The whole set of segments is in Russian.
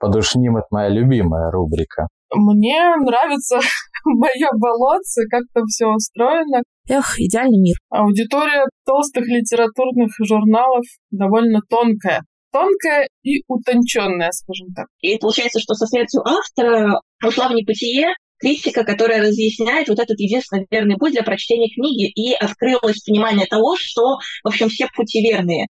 Подушним – это моя любимая рубрика. Мне нравится мое болотце, как там все устроено. Эх, идеальный мир. Аудитория толстых литературных журналов довольно тонкая. Тонкая и утонченная, скажем так. И получается, что со смертью автора ушла в небытие критика, которая разъясняет вот этот единственный верный путь для прочтения книги, и открылось понимание того, что, в общем, все пути верные.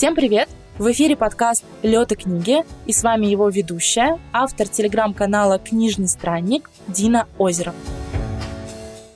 Всем привет! В эфире подкаст «Лёд и книги» и с вами его ведущая, автор телеграм-канала «Книжный странник» Дина Озеров.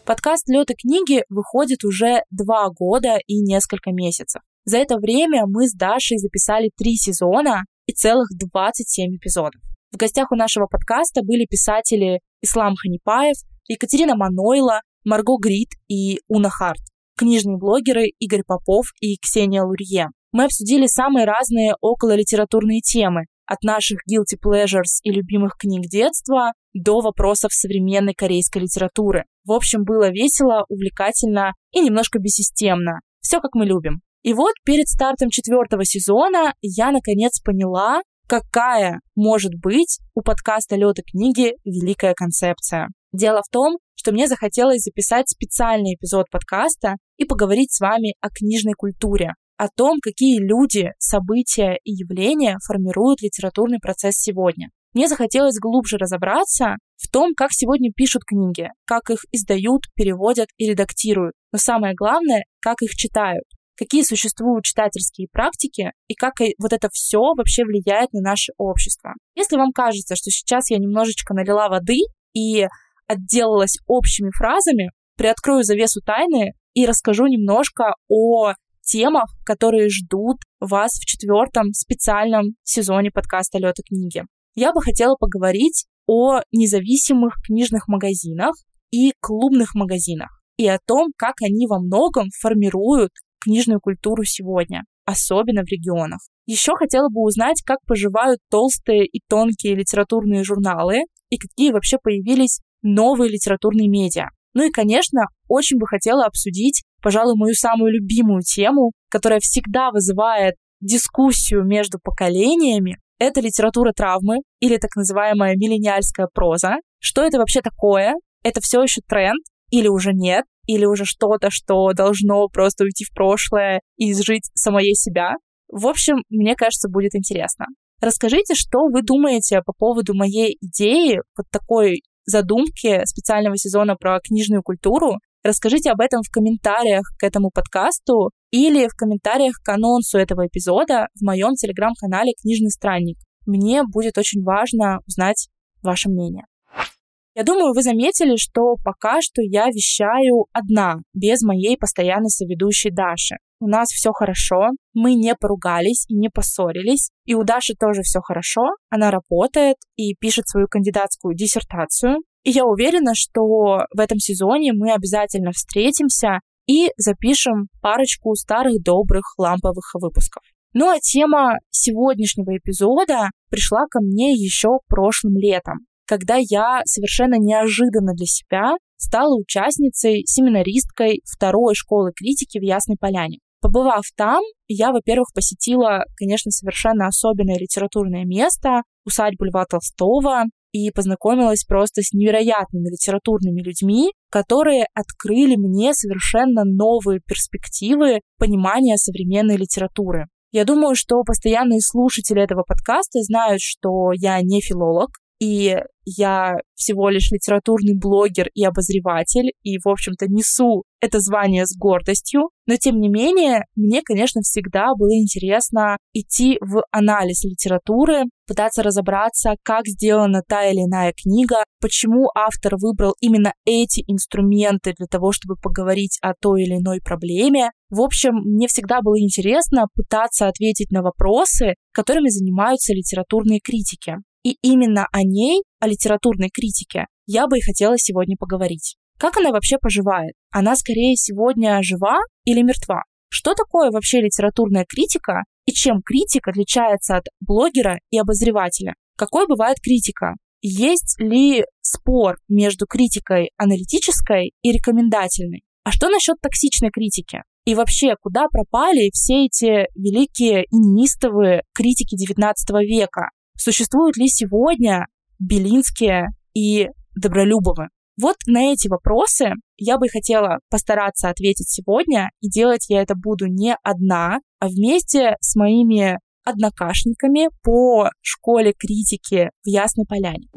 Подкаст «Лёд и книги» выходит уже два года и несколько месяцев. За это время мы с Дашей записали три сезона и целых 27 эпизодов. В гостях у нашего подкаста были писатели Ислам Ханипаев, Екатерина Манойла, Марго Грит и Уна Харт, книжные блогеры Игорь Попов и Ксения Лурье. Мы обсудили самые разные окололитературные темы, от наших guilty pleasures и любимых книг детства до вопросов современной корейской литературы. В общем, было весело, увлекательно и немножко бессистемно. Все как мы любим. И вот перед стартом четвертого сезона я наконец поняла, какая может быть у подкаста «Лёд книги» великая концепция. Дело в том, что мне захотелось записать специальный эпизод подкаста и поговорить с вами о книжной культуре, о том, какие люди, события и явления формируют литературный процесс сегодня. Мне захотелось глубже разобраться в том, как сегодня пишут книги, как их издают, переводят и редактируют, но самое главное, как их читают, какие существуют читательские практики и как вот это все вообще влияет на наше общество. Если вам кажется, что сейчас я немножечко налила воды и отделалась общими фразами, приоткрою завесу тайны и расскажу немножко о темах, которые ждут вас в четвертом специальном сезоне подкаста «Лёта книги». Я бы хотела поговорить о независимых книжных магазинах и клубных магазинах и о том, как они во многом формируют книжную культуру сегодня, особенно в регионах. Еще хотела бы узнать, как поживают толстые и тонкие литературные журналы и какие вообще появились новые литературные медиа. Ну и, конечно, очень бы хотела обсудить пожалуй, мою самую любимую тему, которая всегда вызывает дискуссию между поколениями, это литература травмы или так называемая миллениальская проза. Что это вообще такое? Это все еще тренд или уже нет? Или уже что-то, что должно просто уйти в прошлое и изжить самое себя? В общем, мне кажется, будет интересно. Расскажите, что вы думаете по поводу моей идеи, вот такой задумки специального сезона про книжную культуру, Расскажите об этом в комментариях к этому подкасту или в комментариях к анонсу этого эпизода в моем телеграм-канале «Книжный странник». Мне будет очень важно узнать ваше мнение. Я думаю, вы заметили, что пока что я вещаю одна, без моей постоянной соведущей Даши. У нас все хорошо, мы не поругались и не поссорились, и у Даши тоже все хорошо, она работает и пишет свою кандидатскую диссертацию, и я уверена, что в этом сезоне мы обязательно встретимся и запишем парочку старых добрых ламповых выпусков. Ну а тема сегодняшнего эпизода пришла ко мне еще прошлым летом, когда я совершенно неожиданно для себя стала участницей, семинаристкой второй школы критики в Ясной Поляне. Побывав там, я, во-первых, посетила, конечно, совершенно особенное литературное место, усадьбу Льва Толстого, и познакомилась просто с невероятными литературными людьми, которые открыли мне совершенно новые перспективы понимания современной литературы. Я думаю, что постоянные слушатели этого подкаста знают, что я не филолог, и я всего лишь литературный блогер и обозреватель, и, в общем-то, несу это звание с гордостью, но, тем не менее, мне, конечно, всегда было интересно идти в анализ литературы, пытаться разобраться, как сделана та или иная книга, почему автор выбрал именно эти инструменты для того, чтобы поговорить о той или иной проблеме. В общем, мне всегда было интересно пытаться ответить на вопросы, которыми занимаются литературные критики. И именно о ней, о литературной критике, я бы и хотела сегодня поговорить. Как она вообще поживает? Она скорее сегодня жива или мертва? Что такое вообще литературная критика и чем критик отличается от блогера и обозревателя? Какой бывает критика? Есть ли спор между критикой аналитической и рекомендательной? А что насчет токсичной критики? И вообще, куда пропали все эти великие и неистовые критики XIX века? Существуют ли сегодня Белинские и Добролюбовы? Вот на эти вопросы я бы хотела постараться ответить сегодня, и делать я это буду не одна, вместе с моими однокашниками по школе критики в Ясной Поляне.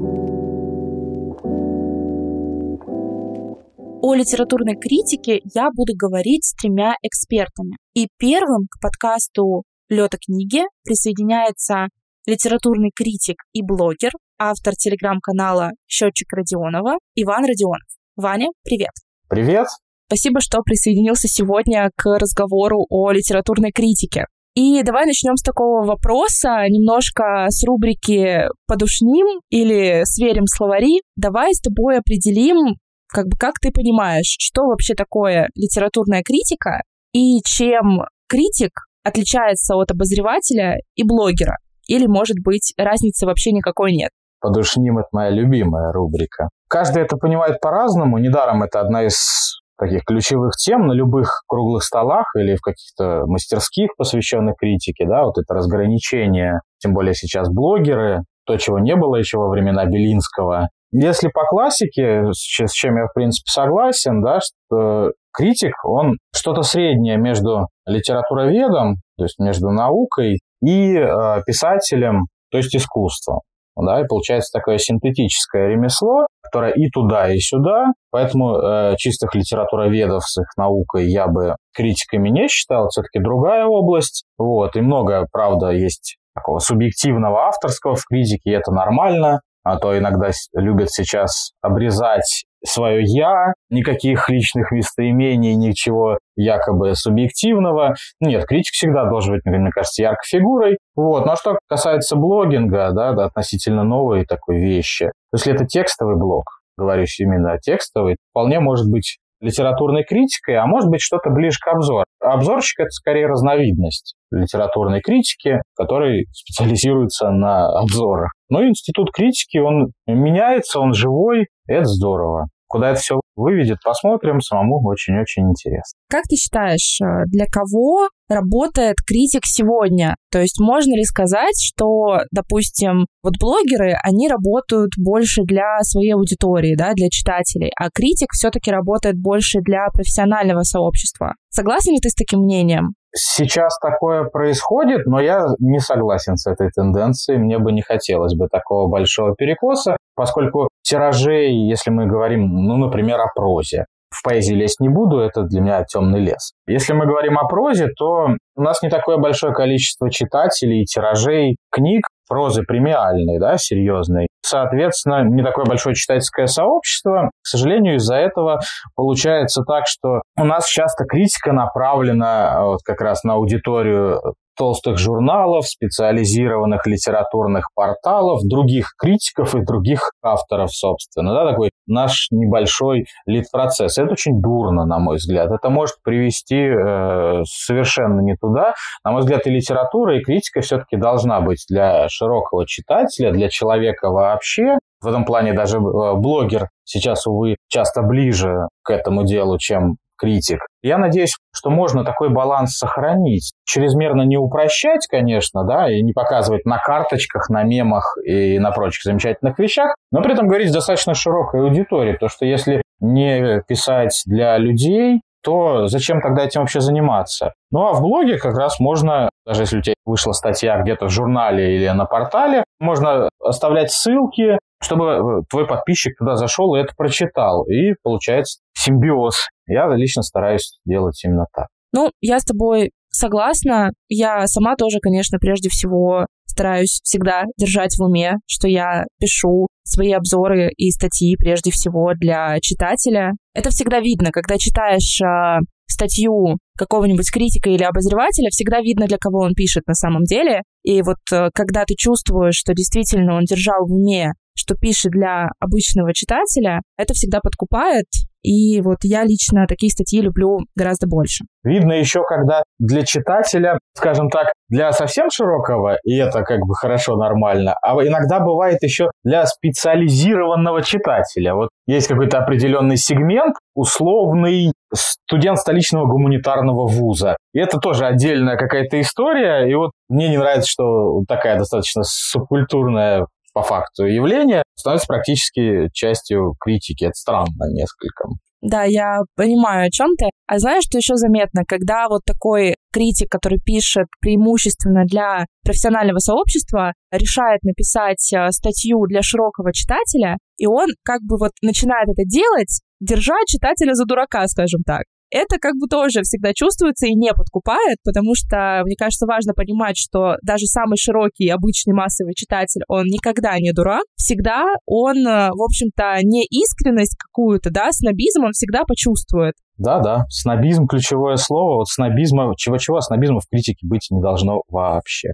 О литературной критике я буду говорить с тремя экспертами. И первым к подкасту «Лёта книги» присоединяется литературный критик и блогер, автор телеграм-канала «Счетчик Родионова» Иван Родионов. Ваня, привет! Привет! Спасибо, что присоединился сегодня к разговору о литературной критике. И давай начнем с такого вопроса, немножко с рубрики «Подушним» или «Сверим словари». Давай с тобой определим, как бы как ты понимаешь, что вообще такое литературная критика и чем критик отличается от обозревателя и блогера. Или, может быть, разницы вообще никакой нет. Подушним — это моя любимая рубрика. Каждый это понимает по-разному. Недаром это одна из таких ключевых тем на любых круглых столах или в каких-то мастерских, посвященных критике, да, вот это разграничение, тем более сейчас блогеры, то, чего не было еще во времена Белинского. Если по классике, с чем я, в принципе, согласен, да, что критик, он что-то среднее между литературоведом, то есть между наукой, и э, писателем, то есть искусством. Да, и получается такое синтетическое ремесло, которое и туда, и сюда. Поэтому э, чистых литературоведов с их наукой я бы критиками не считал. Все-таки другая область. Вот, и много, правда, есть такого субъективного авторского в критике, и это нормально а то иногда любят сейчас обрезать свое «я», никаких личных местоимений, ничего якобы субъективного. Нет, критик всегда должен быть, мне кажется, яркой фигурой. Вот. Но что касается блогинга, да, да, относительно новой такой вещи, если это текстовый блог, говорю именно текстовый, вполне может быть литературной критикой, а может быть что-то ближе к обзору. Обзорщик — это скорее разновидность литературной критики, который специализируется на обзорах. Но институт критики, он меняется, он живой, это здорово. Куда это все выведет, посмотрим. Самому очень-очень интересно. Как ты считаешь, э, для кого работает критик сегодня? То есть можно ли сказать, что, допустим, вот блогеры, они работают больше для своей аудитории, да, для читателей, а критик все-таки работает больше для профессионального сообщества? Согласен ли ты с таким мнением? Сейчас такое происходит, но я не согласен с этой тенденцией. Мне бы не хотелось бы такого большого перекоса, поскольку тиражей, если мы говорим, ну, например, о прозе, в поэзии лезть не буду, это для меня темный лес. Если мы говорим о прозе, то у нас не такое большое количество читателей, тиражей, книг, прозы премиальной, да, серьезной. Соответственно, не такое большое читательское сообщество. К сожалению, из-за этого получается так, что у нас часто критика направлена вот как раз на аудиторию толстых журналов, специализированных литературных порталов, других критиков и других авторов, собственно. Да, такой наш небольшой лид-процесс. Это очень дурно, на мой взгляд. Это может привести э, совершенно не туда. На мой взгляд, и литература, и критика все-таки должна быть для широкого читателя, для человека вообще. В этом плане даже э, блогер сейчас, увы, часто ближе к этому делу, чем критик. Я надеюсь, что можно такой баланс сохранить. Чрезмерно не упрощать, конечно, да, и не показывать на карточках, на мемах и на прочих замечательных вещах, но при этом говорить с достаточно широкой аудиторией, потому что если не писать для людей, то зачем тогда этим вообще заниматься? Ну а в блоге как раз можно, даже если у тебя вышла статья где-то в журнале или на портале, можно оставлять ссылки, чтобы э, твой подписчик туда зашел и это прочитал. И получается симбиоз. Я лично стараюсь делать именно так. Ну, я с тобой согласна. Я сама тоже, конечно, прежде всего стараюсь всегда держать в уме, что я пишу свои обзоры и статьи прежде всего для читателя. Это всегда видно, когда читаешь э, статью какого-нибудь критика или обозревателя, всегда видно, для кого он пишет на самом деле. И вот э, когда ты чувствуешь, что действительно он держал в уме что пишет для обычного читателя, это всегда подкупает. И вот я лично такие статьи люблю гораздо больше. Видно еще, когда для читателя, скажем так, для совсем широкого, и это как бы хорошо, нормально, а иногда бывает еще для специализированного читателя. Вот есть какой-то определенный сегмент, условный студент столичного гуманитарного вуза. И это тоже отдельная какая-то история. И вот мне не нравится, что такая достаточно субкультурная по факту явление становится практически частью критики. Это странно несколько. Да, я понимаю, о чем ты. А знаешь, что еще заметно? Когда вот такой критик, который пишет преимущественно для профессионального сообщества, решает написать э, статью для широкого читателя, и он как бы вот начинает это делать, держа читателя за дурака, скажем так это как бы тоже всегда чувствуется и не подкупает, потому что, мне кажется, важно понимать, что даже самый широкий, обычный массовый читатель, он никогда не дурак, всегда он, э, в общем-то, не искренность какую-то, да, снобизм он всегда почувствует. Да, да, снобизм ключевое слово. Вот снобизма, чего-чего, снобизма в критике быть не должно вообще.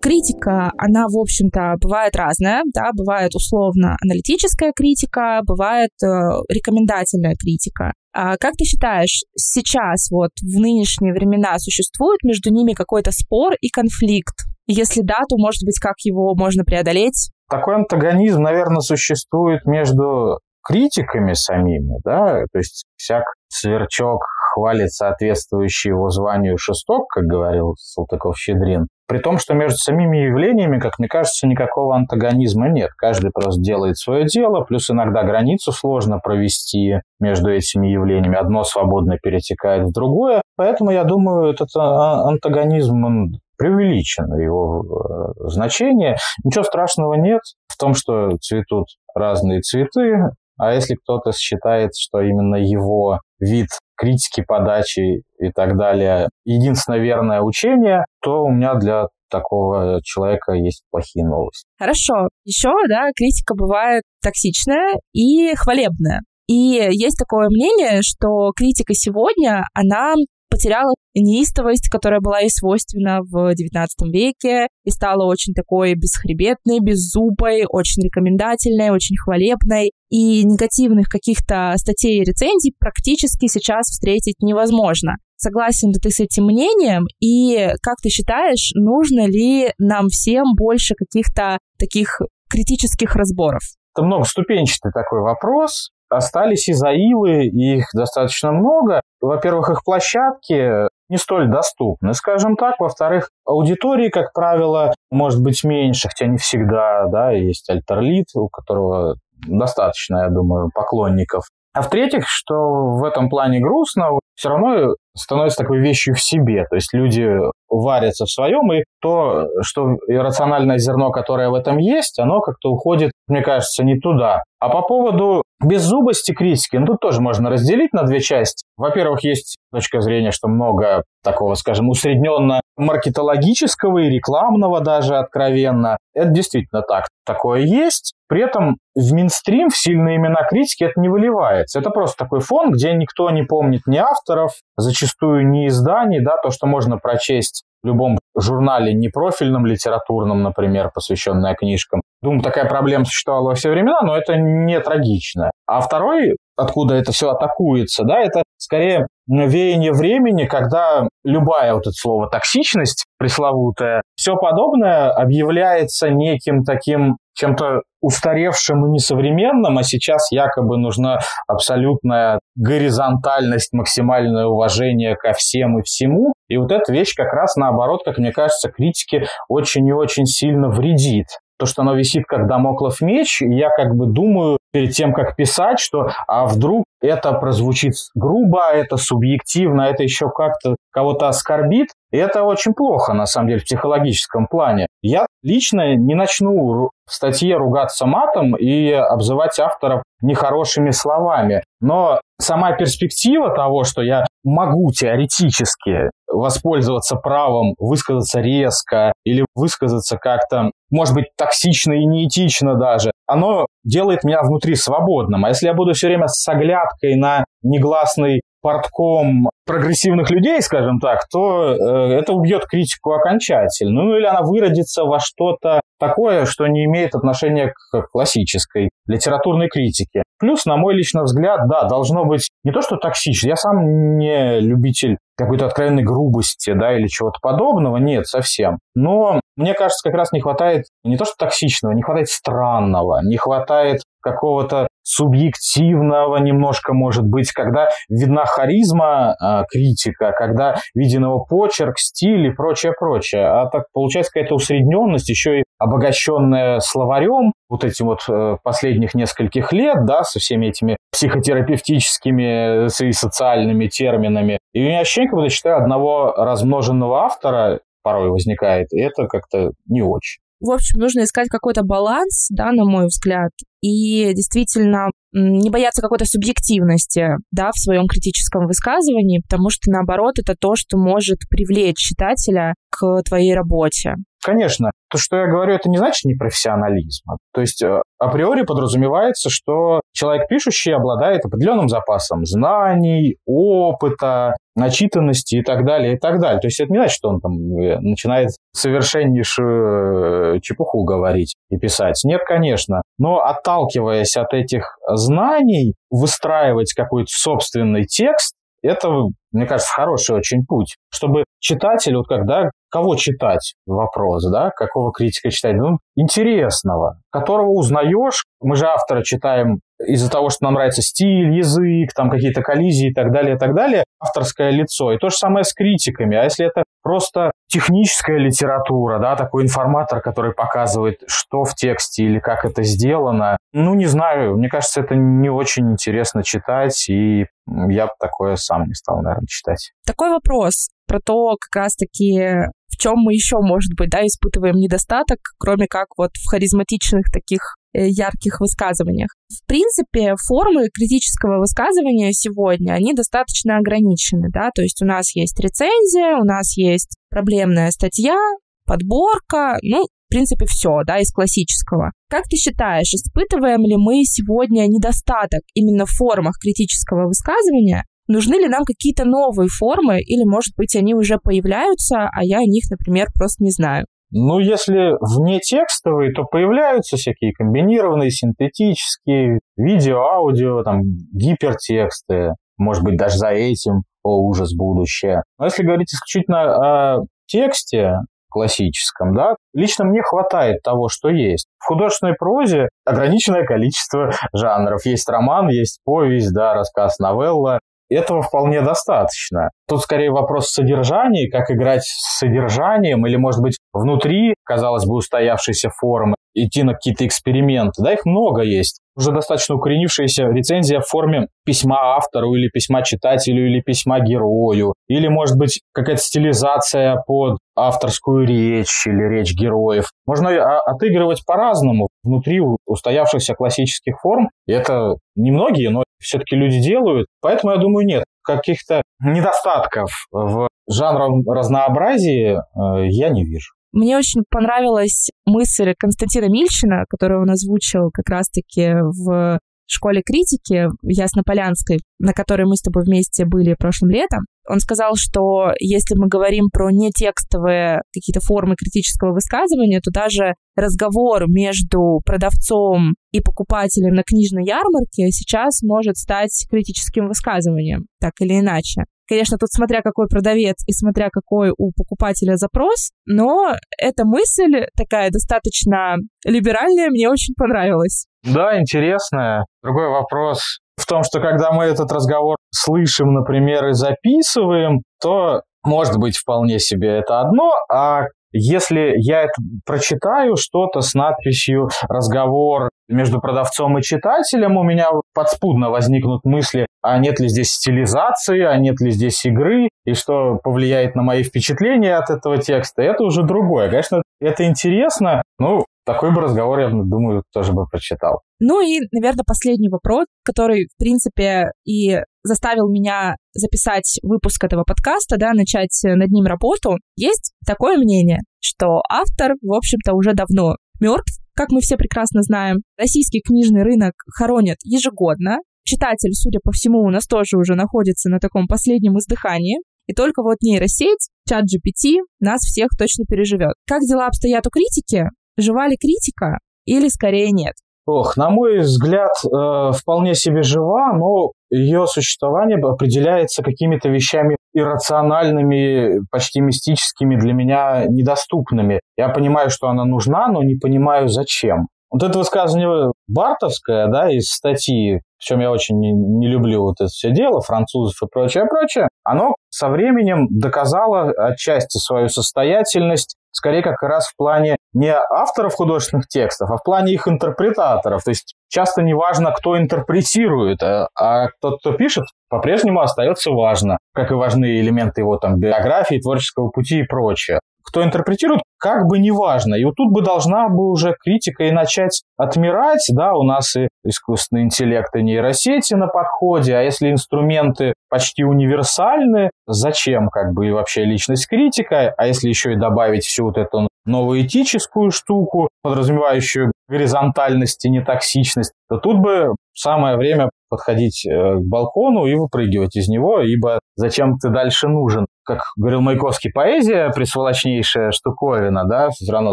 Критика, она, в общем-то, бывает разная, да, бывает условно аналитическая критика, бывает э, рекомендательная критика. А как ты считаешь, сейчас вот в нынешние времена существует между ними какой-то спор и конфликт? Если да, то, может быть, как его можно преодолеть? Такой антагонизм, наверное, существует между критиками самими, да, то есть всяк сверчок хвалит соответствующий его званию шесток, как говорил Салтыков-Щедрин, при том, что между самими явлениями, как мне кажется, никакого антагонизма нет. Каждый просто делает свое дело, плюс иногда границу сложно провести между этими явлениями. Одно свободно перетекает в другое. Поэтому я думаю, этот а, антагонизм он преувеличен, его э, значение. Ничего страшного нет в том, что цветут разные цветы, а если кто-то считает, что именно его вид критики подачи и так далее единственное верное учение, то у меня для такого человека есть плохие новости. Хорошо. Еще, да, критика бывает токсичная и хвалебная. И есть такое мнение, что критика сегодня, она потеряла неистовость, которая была ей свойственна в XIX веке, и стала очень такой бесхребетной, беззубой, очень рекомендательной, очень хвалебной. И негативных каких-то статей и рецензий практически сейчас встретить невозможно. Согласен ли ты с этим мнением? И как ты считаешь, нужно ли нам всем больше каких-то таких критических разборов? Это многоступенчатый такой вопрос остались изаилы, и их достаточно много. Во-первых, их площадки не столь доступны, скажем так. Во-вторых, аудитории, как правило, может быть меньше, хотя не всегда, да, есть альтерлит, у которого достаточно, я думаю, поклонников. А в-третьих, что в этом плане грустно, все равно становится такой вещью в себе. То есть люди варятся в своем, и то, что иррациональное зерно, которое в этом есть, оно как-то уходит, мне кажется, не туда. А по поводу беззубости критики, ну тут тоже можно разделить на две части. Во-первых, есть точка зрения, что много такого, скажем, усредненно маркетологического и рекламного даже откровенно. Это действительно так. Такое есть. При этом в Минстрим, в сильные имена критики это не выливается. Это просто такой фон, где никто не помнит ни авторов, зачастую ни изданий, да, то, что можно прочесть в любом журнале непрофильном, литературном, например, посвященное книжкам. Думаю, такая проблема существовала во все времена, но это не трагично. А второй, откуда это все атакуется, да, это скорее веяние времени, когда любая вот это слово токсичность пресловутая, все подобное объявляется неким таким чем-то устаревшим и несовременным, а сейчас якобы нужна абсолютная горизонтальность, максимальное уважение ко всем и всему. И вот эта вещь как раз наоборот, как мне кажется, критике очень и очень сильно вредит то, что оно висит как домоклов меч, и я как бы думаю перед тем, как писать, что а вдруг это прозвучит грубо, это субъективно, это еще как-то кого-то оскорбит. И это очень плохо, на самом деле, в психологическом плане. Я лично не начну в статье ругаться матом и обзывать авторов нехорошими словами. Но сама перспектива того, что я могу теоретически воспользоваться правом высказаться резко или высказаться как-то, может быть, токсично и неэтично даже, оно делает меня внутри свободным. А если я буду все время с оглядкой на негласный портком прогрессивных людей, скажем так, то э, это убьет критику окончательно. Ну или она выродится во что-то такое, что не имеет отношения к классической литературной критике. Плюс, на мой личный взгляд, да, должно быть не то, что токсично. Я сам не любитель какой-то откровенной грубости, да, или чего-то подобного. Нет, совсем. Но мне кажется, как раз не хватает не то, что токсичного, не хватает странного, не хватает какого-то субъективного немножко, может быть, когда видна харизма э, критика, когда виден его почерк, стиль и прочее, прочее. А так получается какая-то усредненность, еще и обогащенная словарем вот этим вот э, последних нескольких лет, да, со всеми этими психотерапевтическими и социальными терминами. И у меня ощущение, как будто читаю одного размноженного автора, порой возникает, и это как-то не очень. В общем, нужно искать какой-то баланс, да, на мой взгляд, и действительно не бояться какой-то субъективности, да, в своем критическом высказывании, потому что, наоборот, это то, что может привлечь читателя к твоей работе. Конечно. То, что я говорю, это не значит непрофессионализм. То есть э, априори подразумевается, что человек пишущий обладает определенным запасом знаний, опыта, начитанности и так далее, и так далее. То есть это не значит, что он там э, начинает совершеннейшую э, чепуху говорить и писать. Нет, конечно. Но отталкиваясь от этих знаний, выстраивать какой-то собственный текст, это, мне кажется, хороший очень путь, чтобы читатель, вот когда кого читать, вопрос, да, какого критика читать, ну, интересного, которого узнаешь, мы же автора читаем из-за того, что нам нравится стиль, язык, там какие-то коллизии и так далее, и так далее, авторское лицо. И то же самое с критиками. А если это просто техническая литература, да, такой информатор, который показывает, что в тексте или как это сделано, ну, не знаю, мне кажется, это не очень интересно читать, и я бы такое сам не стал, наверное, читать. Такой вопрос про то, как раз-таки в чем мы еще, может быть, да, испытываем недостаток, кроме как вот в харизматичных таких э, ярких высказываниях. В принципе, формы критического высказывания сегодня, они достаточно ограничены, да, то есть у нас есть рецензия, у нас есть проблемная статья, подборка, ну, в принципе, все, да, из классического. Как ты считаешь, испытываем ли мы сегодня недостаток именно в формах критического высказывания, Нужны ли нам какие-то новые формы, или, может быть, они уже появляются, а я о них, например, просто не знаю? Ну, если вне текстовые, то появляются всякие комбинированные, синтетические, видео, аудио, там, гипертексты, может быть, даже за этим, о, ужас, будущее. Но если говорить исключительно о тексте, классическом, да, лично мне хватает того, что есть. В художественной прозе ограниченное количество жанров. Есть роман, есть повесть, да, рассказ, новелла, этого вполне достаточно. Тут скорее вопрос содержания, как играть с содержанием, или, может быть, внутри, казалось бы, устоявшейся формы, идти на какие-то эксперименты. Да, их много есть. Уже достаточно укоренившаяся рецензия в форме письма автору или письма читателю или письма герою. Или, может быть, какая-то стилизация под авторскую речь или речь героев. Можно отыгрывать по-разному внутри устоявшихся классических форм. И это немногие, но все-таки люди делают. Поэтому я думаю, нет. Каких-то недостатков в жанровом разнообразии э, я не вижу. Мне очень понравилась мысль Константина Мильчина, которую он озвучил как раз-таки в школе критики Яснополянской, на которой мы с тобой вместе были прошлым летом, он сказал, что если мы говорим про нетекстовые какие-то формы критического высказывания, то даже разговор между продавцом и покупателем на книжной ярмарке сейчас может стать критическим высказыванием, так или иначе. Конечно, тут смотря какой продавец и смотря какой у покупателя запрос, но эта мысль такая достаточно либеральная, мне очень понравилась. Да, интересная. Другой вопрос в том, что когда мы этот разговор слышим, например, и записываем, то может быть вполне себе это одно, а если я это прочитаю что-то с надписью «разговор между продавцом и читателем», у меня подспудно возникнут мысли, а нет ли здесь стилизации, а нет ли здесь игры, и что повлияет на мои впечатления от этого текста, это уже другое. Конечно, это интересно, ну, такой бы разговор, я думаю, тоже бы прочитал. Ну и, наверное, последний вопрос, который, в принципе, и заставил меня записать выпуск этого подкаста, да, начать над ним работу. Есть такое мнение, что автор, в общем-то, уже давно мертв, как мы все прекрасно знаем. Российский книжный рынок хоронят ежегодно, читатель, судя по всему, у нас тоже уже находится на таком последнем издыхании. И только вот нейросеть, чат GPT, нас всех точно переживет. Как дела обстоят у критики? Жива ли критика или скорее нет? Ох, на мой взгляд, э, вполне себе жива, но ее существование определяется какими-то вещами иррациональными, почти мистическими, для меня недоступными. Я понимаю, что она нужна, но не понимаю, зачем. Вот это высказывание Бартовское, да, из статьи, в чем я очень не, не люблю вот это все дело, французов и прочее, прочее, оно со временем доказало отчасти свою состоятельность, скорее как раз в плане не авторов художественных текстов, а в плане их интерпретаторов. То есть часто не важно, кто интерпретирует, а, а тот, кто пишет, по-прежнему остается важно, как и важны элементы его там биографии, творческого пути и прочее кто интерпретирует, как бы не важно. И вот тут бы должна бы уже критика и начать отмирать, да, у нас и искусственный интеллект, и нейросети на подходе, а если инструменты почти универсальны, зачем как бы и вообще личность критика, а если еще и добавить всю вот эту новую этическую штуку, подразумевающую горизонтальность и нетоксичность, то тут бы самое время подходить э, к балкону и выпрыгивать из него, ибо зачем ты дальше нужен? Как говорил Маяковский, поэзия присволочнейшая штуковина, да, все равно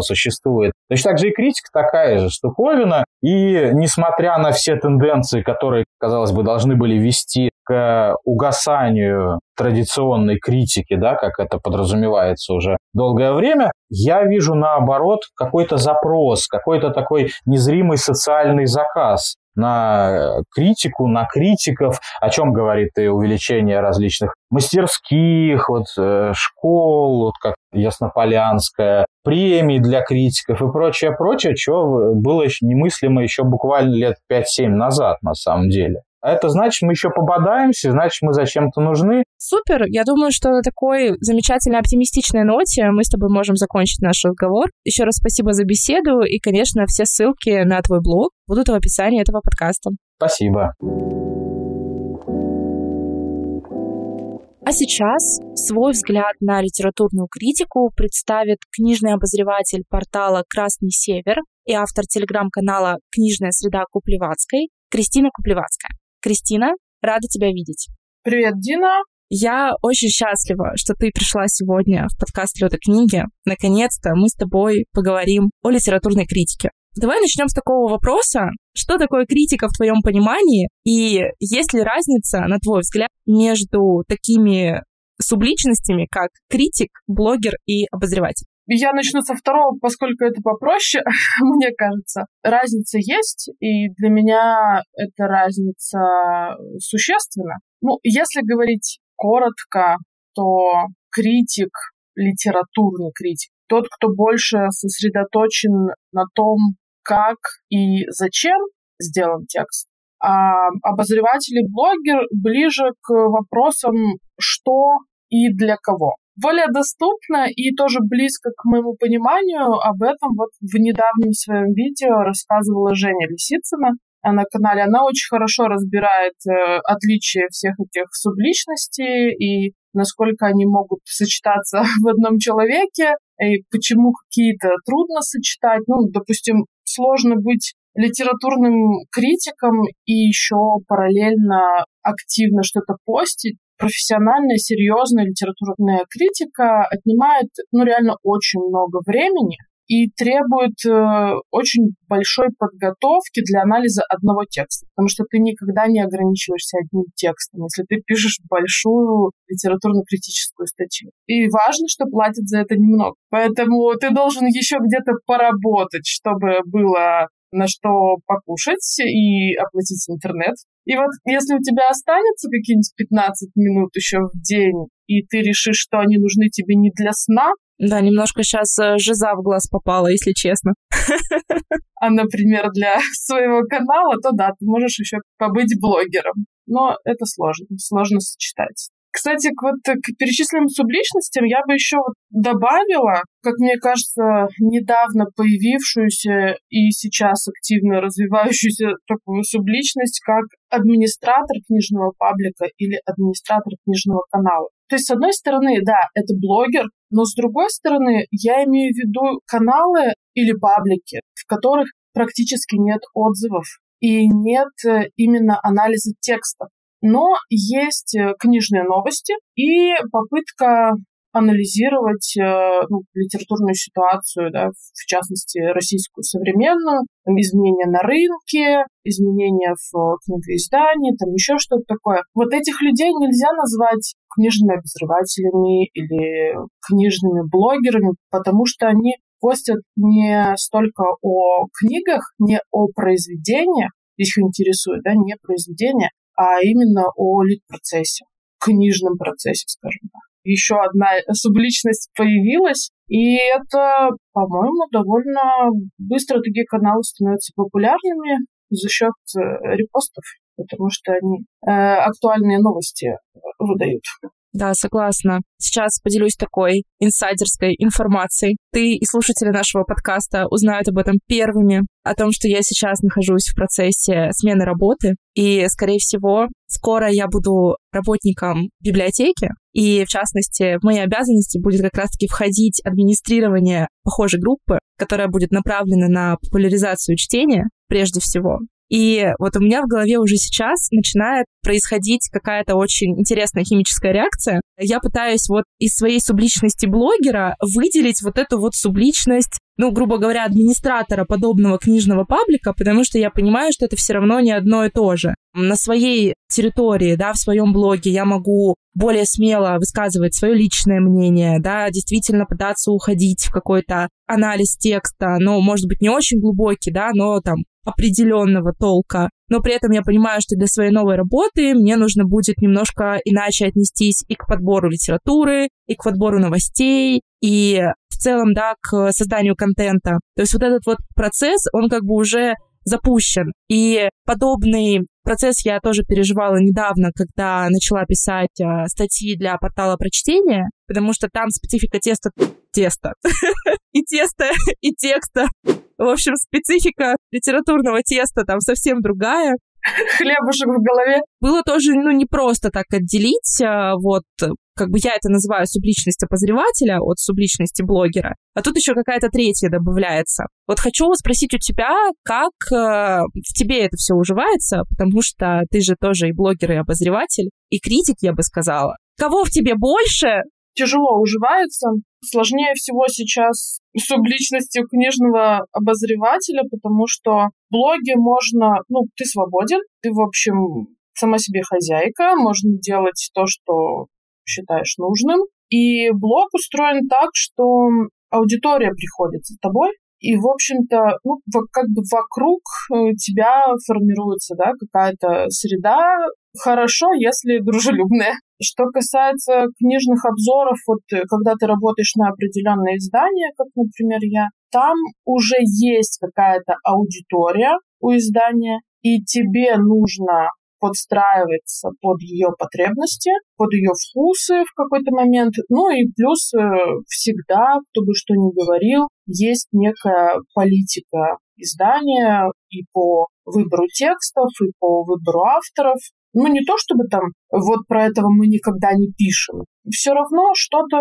существует. Точно так же и критика такая же штуковина, и несмотря на все тенденции, которые, казалось бы, должны были вести к угасанию традиционной критики, да, как это подразумевается уже долгое время, я вижу наоборот какой-то запрос, какой-то такой незримый социальный заказ на критику, на критиков, о чем говорит и увеличение различных мастерских, вот, э, школ, вот как Яснополянская, премий для критиков и прочее, прочее, чего было еще немыслимо еще буквально лет 5-7 назад на самом деле. А это значит, мы еще пободаемся, значит, мы зачем-то нужны. Супер! Я думаю, что на такой замечательной оптимистичной ноте мы с тобой можем закончить наш разговор. Еще раз спасибо за беседу, и, конечно, все ссылки на твой блог будут в описании этого подкаста. Спасибо. А сейчас свой взгляд на литературную критику представит книжный обозреватель портала «Красный север» и автор телеграм-канала «Книжная среда Куплевацкой» Кристина Куплевацкая. Кристина, рада тебя видеть. Привет, Дина. Я очень счастлива, что ты пришла сегодня в подкаст «Лёда книги». Наконец-то мы с тобой поговорим о литературной критике. Давай начнем с такого вопроса. Что такое критика в твоем понимании? И есть ли разница, на твой взгляд, между такими субличностями, как критик, блогер и обозреватель? Я начну со второго, поскольку это попроще, мне кажется. Разница есть, и для меня эта разница существенна. Ну, если говорить коротко, то критик, литературный критик, тот, кто больше сосредоточен на том, как и зачем сделан текст, а обозреватель и блогер ближе к вопросам, что и для кого более доступно и тоже близко к моему пониманию. Об этом вот в недавнем своем видео рассказывала Женя Лисицына на канале. Она очень хорошо разбирает э, отличия всех этих субличностей и насколько они могут сочетаться в одном человеке, и почему какие-то трудно сочетать. Ну, допустим, сложно быть литературным критиком и еще параллельно активно что-то постить, профессиональная, серьезная литературная критика отнимает, ну, реально очень много времени и требует э, очень большой подготовки для анализа одного текста, потому что ты никогда не ограничиваешься одним текстом, если ты пишешь большую литературно-критическую статью. И важно, что платят за это немного. Поэтому ты должен еще где-то поработать, чтобы было на что покушать и оплатить интернет. И вот если у тебя останется какие-нибудь 15 минут еще в день, и ты решишь, что они нужны тебе не для сна, да, немножко сейчас э, жиза в глаз попала, если честно. А, например, для своего канала, то да, ты можешь еще побыть блогером. Но это сложно, сложно сочетать. Кстати, вот, к перечисленным субличностям я бы еще добавила, как мне кажется, недавно появившуюся и сейчас активно развивающуюся такую субличность, как администратор книжного паблика или администратор книжного канала. То есть, с одной стороны, да, это блогер, но с другой стороны, я имею в виду каналы или паблики, в которых практически нет отзывов и нет э, именно анализа текста. Но есть э, книжные новости и попытка анализировать э, ну, литературную ситуацию, да, в частности, российскую современную, там, изменения на рынке, изменения в книгоиздании, там еще что-то такое. Вот этих людей нельзя назвать книжными обозревателями или книжными блогерами, потому что они постят не столько о книгах, не о произведениях, их интересует, да, не произведение, а именно о лид-процессе, книжном процессе, скажем так еще одна субличность появилась. И это, по-моему, довольно быстро такие каналы становятся популярными за счет э, репостов, потому что они э, актуальные новости выдают. Да, согласна. Сейчас поделюсь такой инсайдерской информацией. Ты и слушатели нашего подкаста узнают об этом первыми, о том, что я сейчас нахожусь в процессе смены работы. И, скорее всего, скоро я буду работником библиотеки. И, в частности, в мои обязанности будет как раз-таки входить администрирование похожей группы, которая будет направлена на популяризацию чтения прежде всего. И вот у меня в голове уже сейчас начинает происходить какая-то очень интересная химическая реакция. Я пытаюсь вот из своей субличности блогера выделить вот эту вот субличность ну, грубо говоря, администратора подобного книжного паблика, потому что я понимаю, что это все равно не одно и то же. На своей территории, да, в своем блоге я могу более смело высказывать свое личное мнение, да, действительно пытаться уходить в какой-то анализ текста, но, может быть, не очень глубокий, да, но там определенного толка. Но при этом я понимаю, что для своей новой работы мне нужно будет немножко иначе отнестись и к подбору литературы, и к подбору новостей, и целом, да, к созданию контента. То есть вот этот вот процесс, он как бы уже запущен. И подобный процесс я тоже переживала недавно, когда начала писать э, статьи для портала прочтения, потому что там специфика теста теста. и теста, и текста. В общем, специфика литературного теста там совсем другая. Хлебушек в голове. Было тоже, ну, не просто так отделить, а, вот, как бы я это называю субличность обозревателя от субличности блогера, а тут еще какая-то третья добавляется. Вот хочу спросить у тебя, как э, в тебе это все уживается, потому что ты же тоже и блогер, и обозреватель, и критик, я бы сказала. Кого в тебе больше, тяжело уживается. Сложнее всего сейчас субличностью книжного обозревателя, потому что в блоге можно, ну, ты свободен, ты, в общем, сама себе хозяйка, можно делать то, что считаешь нужным. И блог устроен так, что аудитория приходит за тобой, и, в общем-то, ну, как бы вокруг э, тебя формируется, да, какая-то среда, хорошо, если дружелюбная. Что касается книжных обзоров, вот э, когда ты работаешь на определенное издание, как, например, я, там уже есть какая-то аудитория у издания, и тебе нужно подстраиваться под ее потребности, под ее вкусы в какой-то момент. Ну и плюс э, всегда, кто бы что ни говорил, есть некая политика издания и по выбору текстов, и по выбору авторов. Ну, не то чтобы там вот про этого мы никогда не пишем. Все равно что-то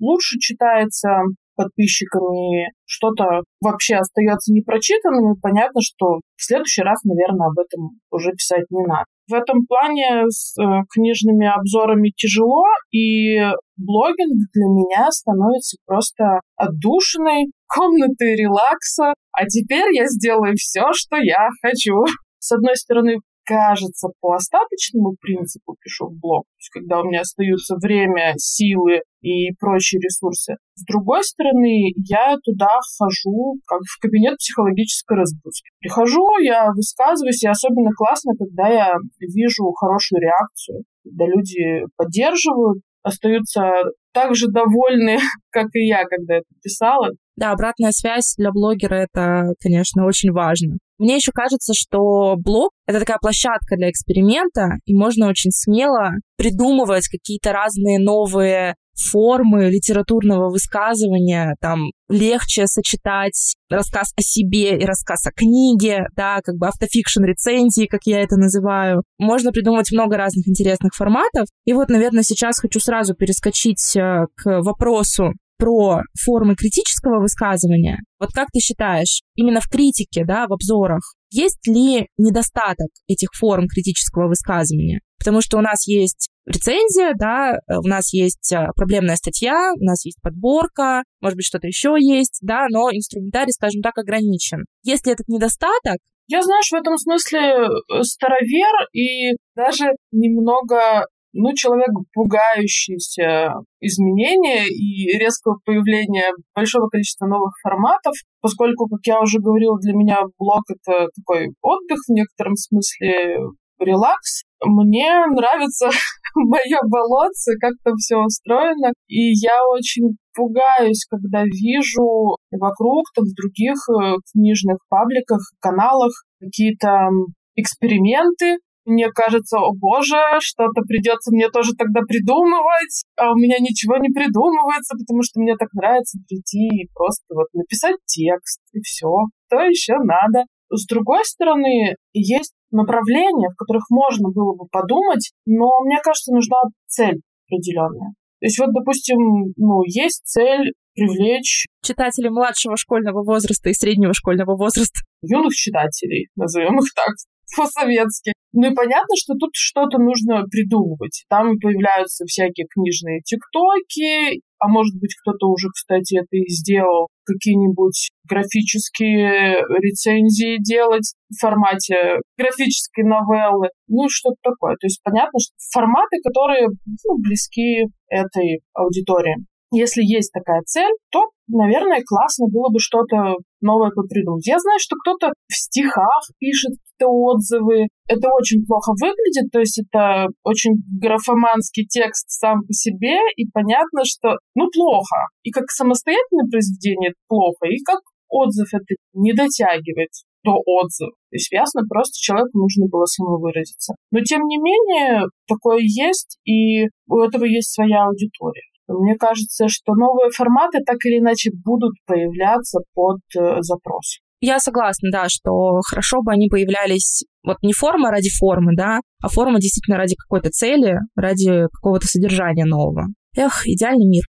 лучше читается подписчиками, что-то вообще остается непрочитанным, и понятно, что в следующий раз, наверное, об этом уже писать не надо. В этом плане с э, книжными обзорами тяжело, и блогинг для меня становится просто отдушиной, комнатой релакса, а теперь я сделаю все, что я хочу. С одной стороны, кажется, по остаточному принципу пишу в блог, то есть когда у меня остаются время, силы и прочие ресурсы. С другой стороны, я туда хожу как в кабинет психологической разгрузки. Прихожу, я высказываюсь, и особенно классно, когда я вижу хорошую реакцию, когда люди поддерживают, остаются так же довольны, как и я, когда это писала. Да, обратная связь для блогера — это, конечно, очень важно. Мне еще кажется, что блог — это такая площадка для эксперимента, и можно очень смело придумывать какие-то разные новые формы литературного высказывания, там легче сочетать рассказ о себе и рассказ о книге, да, как бы автофикшн рецензии, как я это называю. Можно придумать много разных интересных форматов. И вот, наверное, сейчас хочу сразу перескочить э, к вопросу про формы критического высказывания. Вот как ты считаешь, именно в критике, да, в обзорах, есть ли недостаток этих форм критического высказывания? Потому что у нас есть рецензия, да, у нас есть э, проблемная статья, у нас есть подборка, может быть, что-то еще есть, да, но инструментарий, скажем так, ограничен. Если этот недостаток, я, знаешь, в этом смысле э, старовер и даже немного ну, человек, пугающийся изменения и резкого появления большого количества новых форматов, поскольку, как я уже говорила, для меня блог — это такой отдых в некотором смысле, релакс. Мне нравится мое болотце, как там все устроено, и я очень пугаюсь, когда вижу вокруг, там, в других э, книжных пабликах, каналах какие-то эксперименты, мне кажется, о боже, что-то придется мне тоже тогда придумывать, а у меня ничего не придумывается, потому что мне так нравится прийти и просто вот написать текст, и все. Что еще надо? С другой стороны, есть направления, в которых можно было бы подумать, но мне кажется, нужна цель определенная. То есть вот, допустим, ну, есть цель привлечь читателей младшего школьного возраста и среднего школьного возраста. Юных читателей, назовем их так, по-советски. Ну и понятно, что тут что-то нужно придумывать. Там появляются всякие книжные тиктоки, а может быть кто-то уже, кстати, это и сделал, какие-нибудь графические рецензии делать в формате графической новеллы, ну что-то такое. То есть понятно, что форматы, которые ну, близки этой аудитории. Если есть такая цель, то, наверное, классно было бы что-то новое попридумать. Я знаю, что кто-то в стихах пишет какие-то отзывы. Это очень плохо выглядит, то есть это очень графоманский текст сам по себе, и понятно, что, ну, плохо. И как самостоятельное произведение это плохо, и как отзыв это не дотягивает до отзыва. То есть ясно, просто человеку нужно было самовыразиться. Но тем не менее, такое есть, и у этого есть своя аудитория. Мне кажется, что новые форматы так или иначе будут появляться под э, запрос. Я согласна, да, что хорошо бы они появлялись вот не форма ради формы, да, а форма действительно ради какой-то цели, ради какого-то содержания нового. Эх, идеальный мир.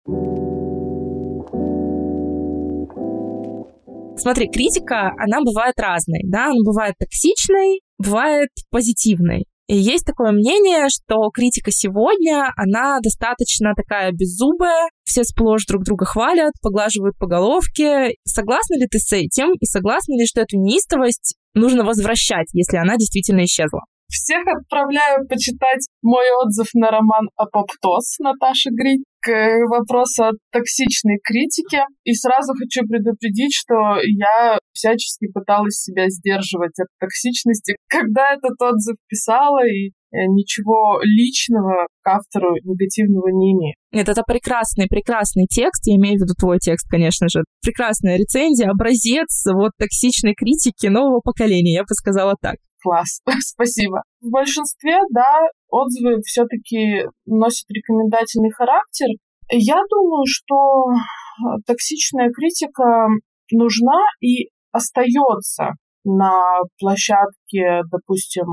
Смотри, критика, она бывает разной, да, она бывает токсичной, бывает позитивной. И есть такое мнение, что критика сегодня, она достаточно такая беззубая, все сплошь друг друга хвалят, поглаживают по головке. Согласна ли ты с этим? И согласна ли, что эту неистовость нужно возвращать, если она действительно исчезла? Всех отправляю почитать мой отзыв на роман «Апоптоз» Наташи Грить к вопросу о токсичной критике. И сразу хочу предупредить, что я всячески пыталась себя сдерживать от токсичности, когда этот отзыв писала, и э, ничего личного к автору негативного не имею. Нет, это прекрасный, прекрасный текст, я имею в виду твой текст, конечно же. Прекрасная рецензия, образец вот токсичной критики нового поколения, я бы сказала так. Класс, спасибо. В большинстве, да, отзывы все-таки носят рекомендательный характер. Я думаю, что э, токсичная критика нужна и остается на площадке, допустим,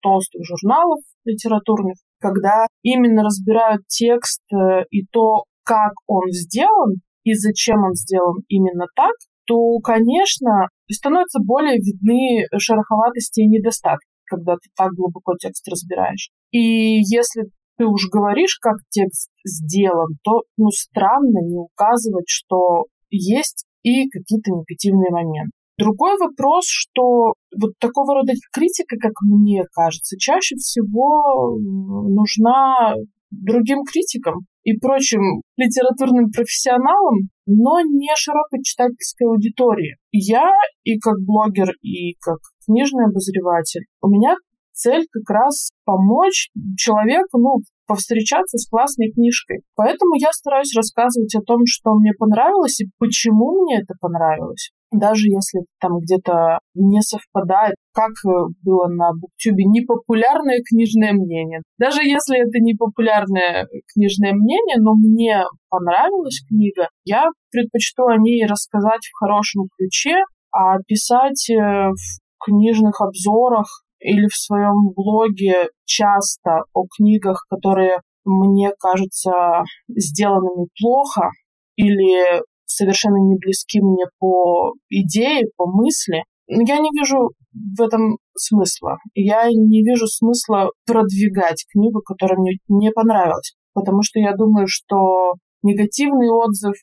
толстых журналов литературных, когда именно разбирают текст э, и то, как он сделан и зачем он сделан именно так, то, конечно, становятся более видны шероховатости и недостатки, когда ты так глубоко текст разбираешь. И если ты уж говоришь, как текст сделан, то ну, странно не указывать, что есть и какие-то негативные моменты. Другой вопрос, что вот такого рода критика, как мне кажется, чаще всего нужна другим критикам и прочим литературным профессионалам, но не широкой читательской аудитории. Я и как блогер, и как книжный обозреватель, у меня цель как раз помочь человеку, ну, повстречаться с классной книжкой. Поэтому я стараюсь рассказывать о том, что мне понравилось и почему мне это понравилось. Даже если там где-то не совпадает, как э, было на Буктюбе, непопулярное книжное мнение. Даже если это непопулярное книжное мнение, но мне понравилась книга, я предпочту о ней рассказать в хорошем ключе, а писать э, в книжных обзорах или в своем блоге часто о книгах, которые мне кажутся сделанными плохо или совершенно не близки мне по идее, по мысли, Я не вижу в этом смысла. Я не вижу смысла продвигать книгу, которая мне не понравилась. Потому что я думаю, что негативный отзыв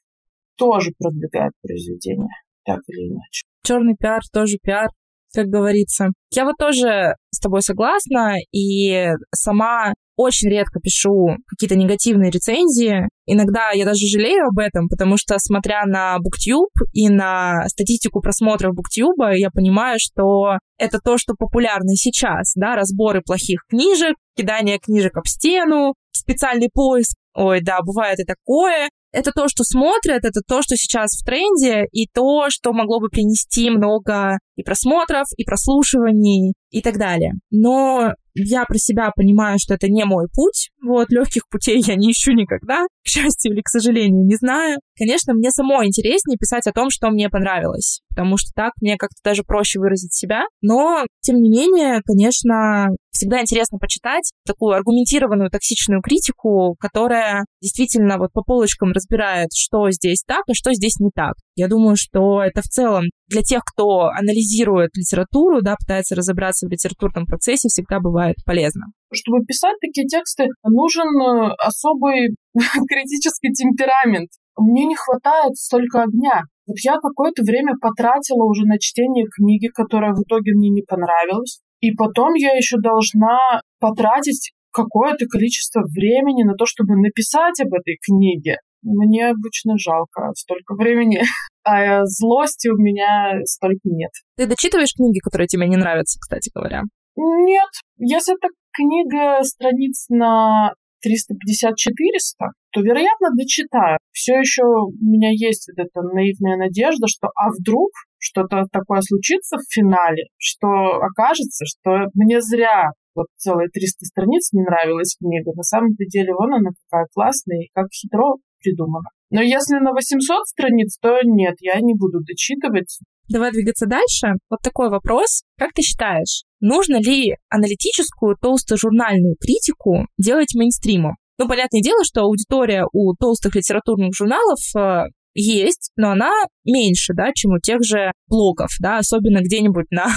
тоже продвигает произведение, так или иначе. Черный пиар тоже пиар, как говорится. Я вот тоже с тобой согласна, и сама очень редко пишу какие-то негативные рецензии. Иногда я даже жалею об этом, потому что, смотря на BookTube и на статистику просмотров BookTube, я понимаю, что это то, что популярно сейчас, да, разборы плохих книжек, кидание книжек об стену, специальный поиск. Ой, да, бывает и такое это то, что смотрят, это то, что сейчас в тренде, и то, что могло бы принести много и просмотров, и прослушиваний, и так далее. Но я про себя понимаю, что это не мой путь. Вот, легких путей я не ищу никогда, к счастью или к сожалению, не знаю. Конечно, мне самой интереснее писать о том, что мне понравилось, потому что так мне как-то даже проще выразить себя. Но, тем не менее, конечно, всегда интересно почитать такую аргументированную токсичную критику, которая действительно вот по полочкам разбирает, что здесь так, а что здесь не так. Я думаю, что это в целом для тех, кто анализирует литературу, да, пытается разобраться в литературном процессе, всегда бывает полезно. Чтобы писать такие тексты, нужен э, особый критический темперамент. Мне не хватает столько огня. Вот я какое-то время потратила уже на чтение книги, которая в итоге мне не понравилась. И потом я еще должна потратить какое-то количество времени на то, чтобы написать об этой книге. Мне обычно жалко столько времени, а злости у меня столько нет. Ты дочитываешь книги, которые тебе не нравятся, кстати говоря? Нет. Если это книга страниц на 350-400, то, вероятно, дочитаю. Все еще у меня есть вот эта наивная надежда, что а вдруг что-то такое случится в финале, что окажется, что мне зря вот целые 300 страниц не нравилась книга. На самом-то деле, вон она какая классная и как хитро придумано. Но если на 800 страниц, то нет, я не буду дочитывать. Давай двигаться дальше. Вот такой вопрос. Как ты считаешь, нужно ли аналитическую толстожурнальную критику делать мейнстримом? Ну, понятное дело, что аудитория у толстых литературных журналов э, есть, но она меньше, да, чем у тех же блогов, да, особенно где-нибудь на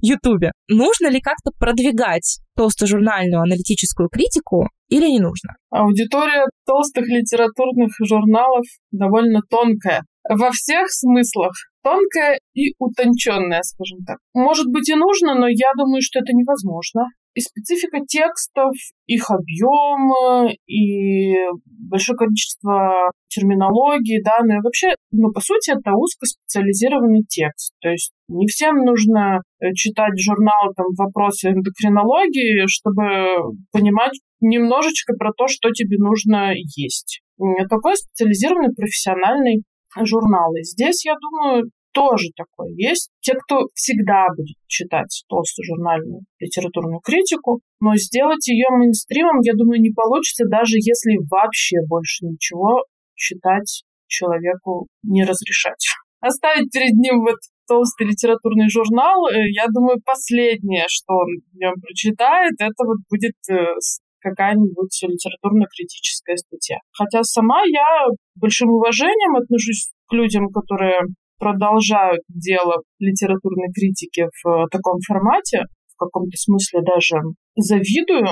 Ютубе. Нужно ли как-то продвигать толстожурнальную аналитическую критику или не нужно? Аудитория толстых литературных журналов довольно тонкая. Во всех смыслах. Тонкая и утонченная, скажем так. Может быть и нужно, но я думаю, что это невозможно и специфика текстов, их объем, и большое количество терминологии, да, ну и вообще, ну, по сути, это узкоспециализированный текст. То есть не всем нужно э, читать журнал там вопросы эндокринологии, чтобы понимать немножечко про то, что тебе нужно есть. Такой специализированный профессиональный журнал. И здесь, я думаю, тоже такое есть. Те, кто всегда будет читать толстую журнальную литературную критику, но сделать ее мейнстримом, я думаю, не получится, даже если вообще больше ничего читать человеку не разрешать. Оставить перед ним вот толстый литературный журнал, э, я думаю, последнее, что он в нем прочитает, это вот будет э, какая-нибудь литературно-критическая статья. Хотя сама я большим уважением отношусь к людям, которые продолжают дело литературной критики в э, таком формате, в каком-то смысле даже завидую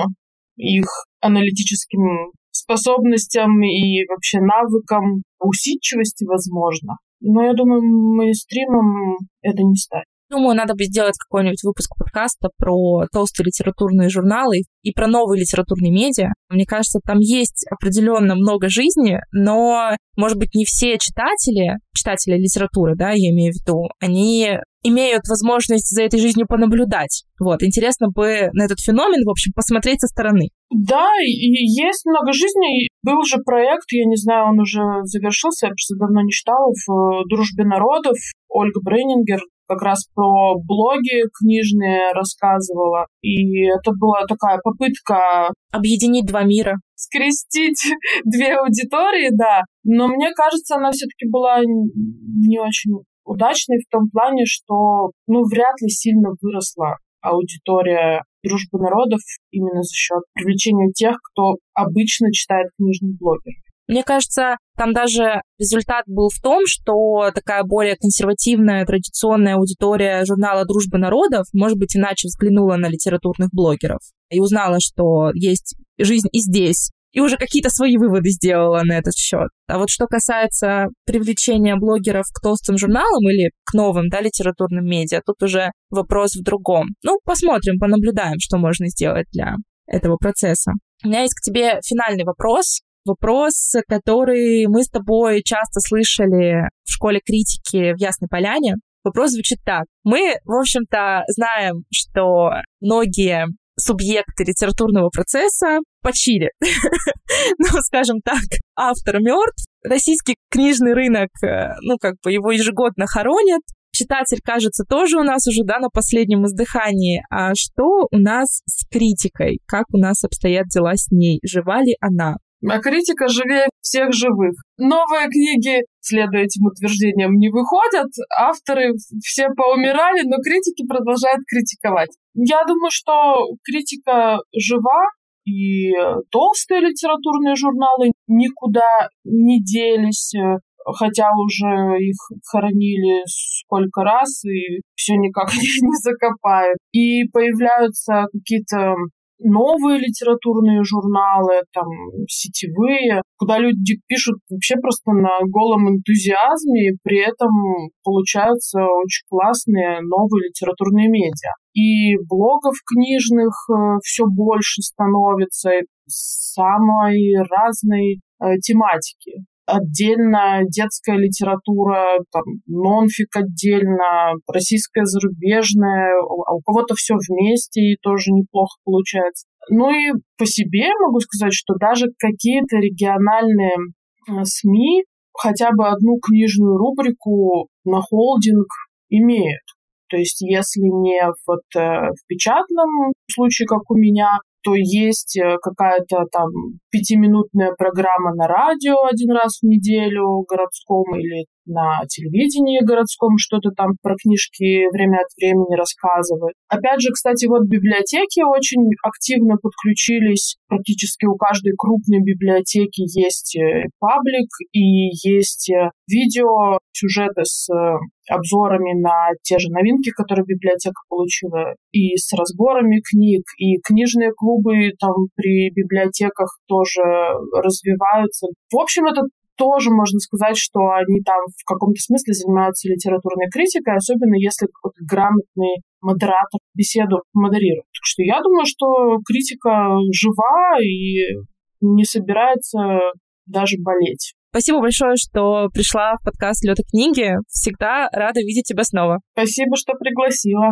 их аналитическим способностям и вообще навыкам, усидчивости, возможно. Но я думаю, мейнстримом это не станет. Думаю, надо бы сделать какой-нибудь выпуск подкаста про толстые литературные журналы и про новые литературные медиа. Мне кажется, там есть определенно много жизни, но, может быть, не все читатели, читатели литературы, да, я имею в виду, они имеют возможность за этой жизнью понаблюдать. Вот, интересно бы на этот феномен, в общем, посмотреть со стороны. Да, и есть много жизни. Был же проект, я не знаю, он уже завершился, я просто давно не читала, в «Дружбе народов». Ольга Брейнингер как раз про блоги книжные рассказывала. И это была такая попытка... Объединить два мира. Скрестить две аудитории, да. Но мне кажется, она все-таки была не очень удачной в том плане, что, ну, вряд ли сильно выросла аудитория дружбы народов именно за счет привлечения тех, кто обычно читает книжных блогеров. Мне кажется, там даже результат был в том, что такая более консервативная, традиционная аудитория журнала «Дружба народов», может быть, иначе взглянула на литературных блогеров и узнала, что есть жизнь и здесь, и уже какие-то свои выводы сделала на этот счет. А вот что касается привлечения блогеров к толстым журналам или к новым, да, литературным медиа, тут уже вопрос в другом. Ну, посмотрим, понаблюдаем, что можно сделать для этого процесса. У меня есть к тебе финальный вопрос. Вопрос, который мы с тобой часто слышали в школе критики в Ясной Поляне. Вопрос звучит так. Мы, в общем-то, знаем, что многие субъекты литературного процесса почили. ну, скажем так, автор мертв, российский книжный рынок, э, ну, как бы его ежегодно хоронят, читатель, кажется, тоже у нас уже, да, на последнем издыхании. А что у нас с критикой? Как у нас обстоят дела с ней? Жива ли она? А критика живее всех живых. Новые книги, следуя этим утверждениям, не выходят. Авторы все поумирали, но критики продолжают критиковать. Я думаю, что критика жива, и толстые литературные журналы никуда не делись, хотя уже их хоронили сколько раз, и все никак не закопают. И появляются какие-то новые литературные журналы, там, сетевые, куда люди пишут вообще просто на голом энтузиазме, и при этом получаются очень классные новые литературные медиа. И блогов книжных э, все больше становится самой разной э, тематики отдельно детская литература, там, нонфик отдельно, российская зарубежная, а у кого-то все вместе и тоже неплохо получается. Ну и по себе могу сказать, что даже какие-то региональные э, СМИ хотя бы одну книжную рубрику на холдинг имеют. То есть если не вот, э, в печатном случае, как у меня, то есть э, какая-то там пятиминутная программа на радио один раз в неделю городском или на телевидении городском что-то там про книжки время от времени рассказывают. Опять же, кстати, вот библиотеки очень активно подключились. Практически у каждой крупной библиотеки есть э, паблик и есть э, видео, сюжеты с обзорами на те же новинки, которые библиотека получила, и с разборами книг, и книжные клубы там при библиотеках тоже развиваются. В общем, это тоже можно сказать, что они там в каком-то смысле занимаются литературной критикой, особенно если какой-то грамотный модератор беседу модерирует. Так что я думаю, что критика жива и не собирается даже болеть. Спасибо большое, что пришла в подкаст Лёта книги. Всегда рада видеть тебя снова. Спасибо, что пригласила.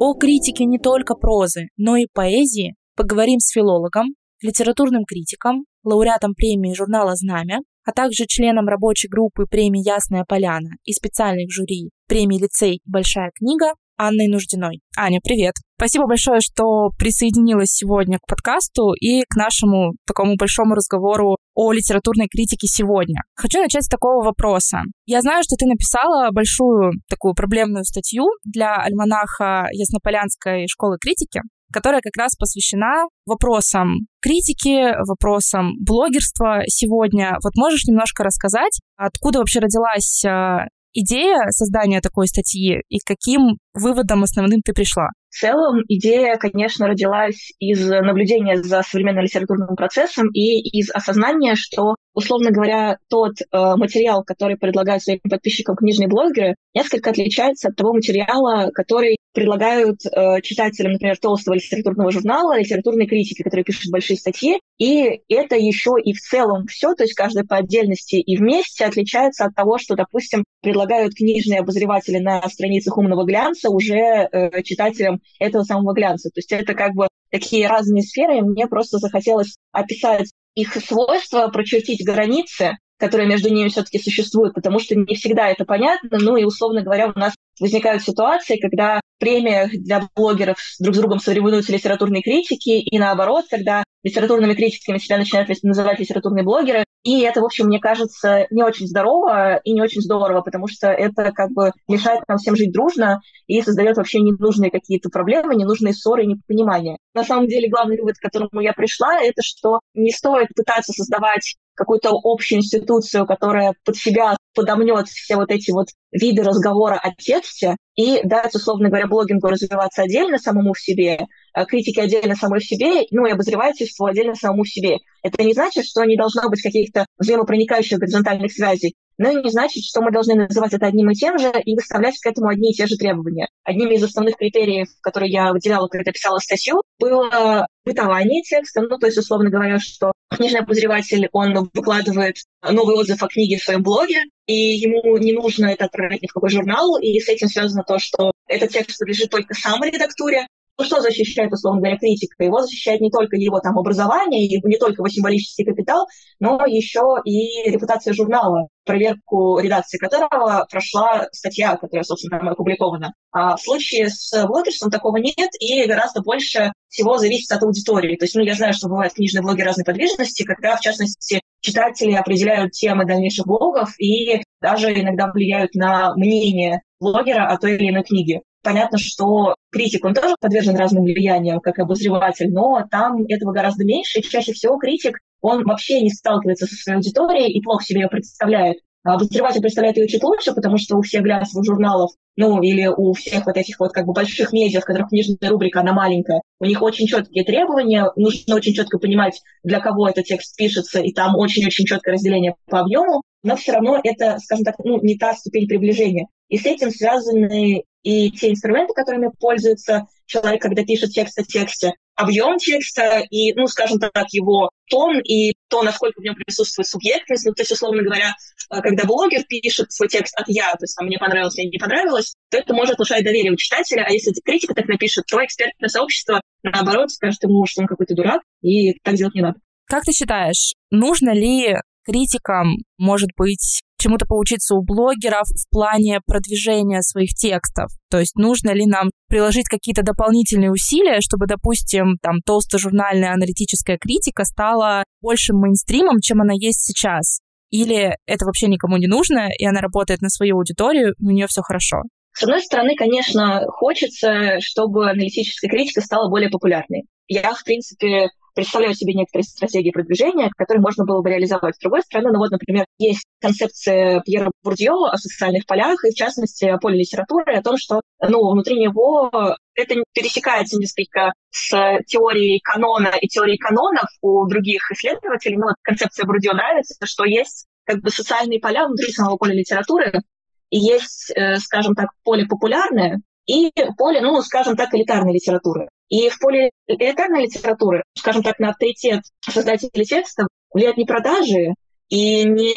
О критике не только прозы, но и поэзии поговорим с филологом, литературным критиком, лауреатом премии журнала «Знамя», а также членом рабочей группы премии «Ясная поляна» и специальных жюри премии «Лицей» «Большая книга» Анной Нуждиной. Аня, привет! Спасибо большое, что присоединилась сегодня к подкасту и к нашему такому большому разговору о литературной критике сегодня. Хочу начать с такого вопроса. Я знаю, что ты написала большую такую проблемную статью для альманаха Яснополянской школы критики, которая как раз посвящена вопросам критики, вопросам блогерства сегодня. Вот можешь немножко рассказать, откуда вообще родилась а, идея создания такой статьи и каким выводом основным ты пришла? В целом идея, конечно, родилась из наблюдения за современным литературным процессом и из осознания, что, условно говоря, тот э, материал, который предлагают своим подписчикам книжные блогеры, несколько отличается от того материала, который предлагают э, читателям, например, толстого литературного журнала, литературной критики, которые пишут большие статьи. И это еще и в целом все, то есть каждая по отдельности и вместе отличается от того, что, допустим, предлагают книжные обозреватели на страницах умного глянца уже э, читателям этого самого глянца. То есть это как бы такие разные сферы, и мне просто захотелось описать их свойства, прочертить границы, которые между ними все-таки существуют, потому что не всегда это понятно. Ну и, условно говоря, у нас возникают ситуации, когда в премиях для блогеров друг с другом соревнуются литературные критики, и наоборот, когда литературными критиками себя начинают называть литературные блогеры. И это, в общем, мне кажется, не очень здорово и не очень здорово, потому что это как бы мешает нам всем жить дружно и создает вообще ненужные какие-то проблемы, ненужные ссоры и непонимания. На самом деле, главный вывод, к которому я пришла, это что не стоит пытаться создавать какую-то общую институцию, которая под себя подомнет все вот эти вот виды разговора о тексте и дать, условно говоря, блогингу развиваться отдельно самому в себе, а критике отдельно самой в себе, ну и обозревательству отдельно самому в себе. Это не значит, что не должно быть каких-то взаимопроникающих горизонтальных связей, но и не значит, что мы должны называть это одним и тем же и выставлять к этому одни и те же требования. Одними из основных критериев, которые я выделяла, когда писала статью, было бытование текста, ну, то есть, условно говоря, что книжный обозреватель, он выкладывает новый отзыв о книге в своем блоге, и ему не нужно это отправлять ни в какой журнал, и с этим связано то, что этот текст подлежит только самой редактуре, ну, что защищает, условно говоря, критика? Его защищает не только его там образование, и не только его символический капитал, но еще и репутация журнала, проверку редакции которого прошла статья, которая, собственно, там опубликована. А в случае с блогерством такого нет, и гораздо больше всего зависит от аудитории. То есть, ну, я знаю, что бывают книжные блоги разной подвижности, когда, в частности, читатели определяют темы дальнейших блогов и даже иногда влияют на мнение блогера о той или иной книге. Понятно, что критик, он тоже подвержен разным влияниям, как обозреватель, но там этого гораздо меньше. И чаще всего критик, он вообще не сталкивается со своей аудиторией и плохо себе ее представляет. А обозреватель представляет ее чуть лучше, потому что у всех глянцевых журналов, ну, или у всех вот этих вот как бы больших медиа, в которых книжная рубрика, она маленькая, у них очень четкие требования, нужно очень четко понимать, для кого этот текст пишется, и там очень-очень четкое разделение по объему, но все равно это, скажем так, ну, не та ступень приближения. И с этим связаны и те инструменты, которыми пользуется человек, когда пишет текст о тексте, объем текста и, ну, скажем так, его тон и то, насколько в нем присутствует субъектность. Ну, то есть, условно говоря, э, когда блогер пишет свой текст от «я», то есть там «мне понравилось» или «не понравилось», то это может внушать доверие у читателя, а если критика так напишет, то экспертное сообщество, наоборот, скажет ему, что он какой-то дурак, и так делать не надо. Как ты считаешь, нужно ли критикам, может быть, чему-то поучиться у блогеров в плане продвижения своих текстов. То есть нужно ли нам приложить какие-то дополнительные усилия, чтобы, допустим, там толстожурнальная аналитическая критика стала большим мейнстримом, чем она есть сейчас? Или это вообще никому не нужно, и она работает на свою аудиторию, у нее все хорошо? С одной стороны, конечно, хочется, чтобы аналитическая критика стала более популярной. Я, в принципе, представляю себе некоторые стратегии продвижения, которые можно было бы реализовать. С другой стороны, ну вот, например, есть концепция Пьера Бурдье о социальных полях, и в частности поле литературы, о том, что ну, внутри него это пересекается несколько с теорией канона и теорией канонов у других исследователей. Но вот концепция Бурдье нравится, что есть как бы социальные поля внутри самого поля литературы, и есть, э, скажем так, поле популярное, и поле, ну, скажем так, элитарной литературы. И в поле элитарной литературы, скажем так, на авторитет создателей текстов влияют не продажи и не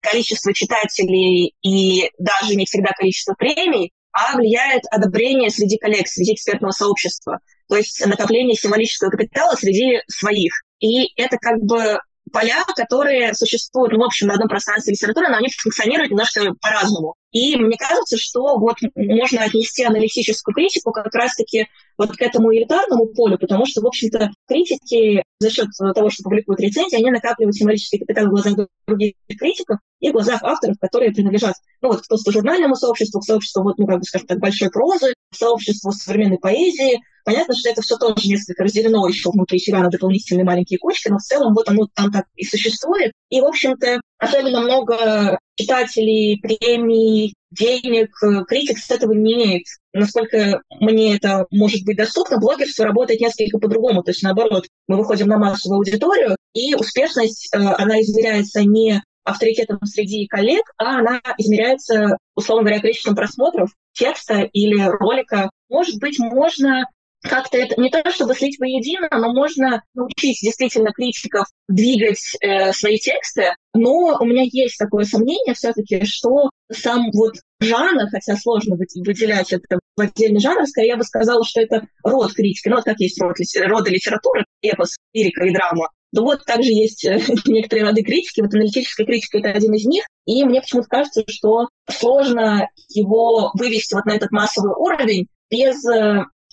количество читателей и даже не всегда количество премий, а влияет одобрение среди коллег, среди экспертного сообщества, то есть накопление символического капитала среди своих. И это как бы поля, которые существуют, ну, в общем, на одном пространстве литературы, но они функционируют немножко по-разному. И мне кажется, что вот можно отнести аналитическую критику как раз-таки вот к этому элитарному полю, потому что, в общем-то, критики за счет того, что публикуют рецензии, они накапливают символический капитал в глазах других критиков и в глазах авторов, которые принадлежат, ну, вот, к журнальному сообществу, к сообществу, вот, ну, как бы, скажем так, большой прозы, к сообществу современной поэзии. Понятно, что это все тоже несколько разделено еще внутри себя на дополнительные маленькие кучки, но в целом вот оно там так и существует. И, в общем-то, особенно много читателей, премий, денег, критик с этого не имеет. Насколько мне это может быть доступно, блогерство работает несколько по-другому. То есть, наоборот, мы выходим на массовую аудиторию, и успешность, э, она измеряется не авторитетом среди коллег, а она измеряется, условно говоря, количеством просмотров текста или ролика. Может быть, можно как-то это не то чтобы слить воедино, но можно научить действительно критиков двигать э, свои тексты. Но у меня есть такое сомнение все-таки, что сам вот жанр, хотя сложно выделять это в отдельный жанр, скорее я бы сказала, что это род критики. Ну, вот как есть род, роды литературы, эпос, лирика и драма. Да вот также есть э, некоторые роды критики. Вот аналитическая критика — это один из них. И мне почему-то кажется, что сложно его вывести вот на этот массовый уровень без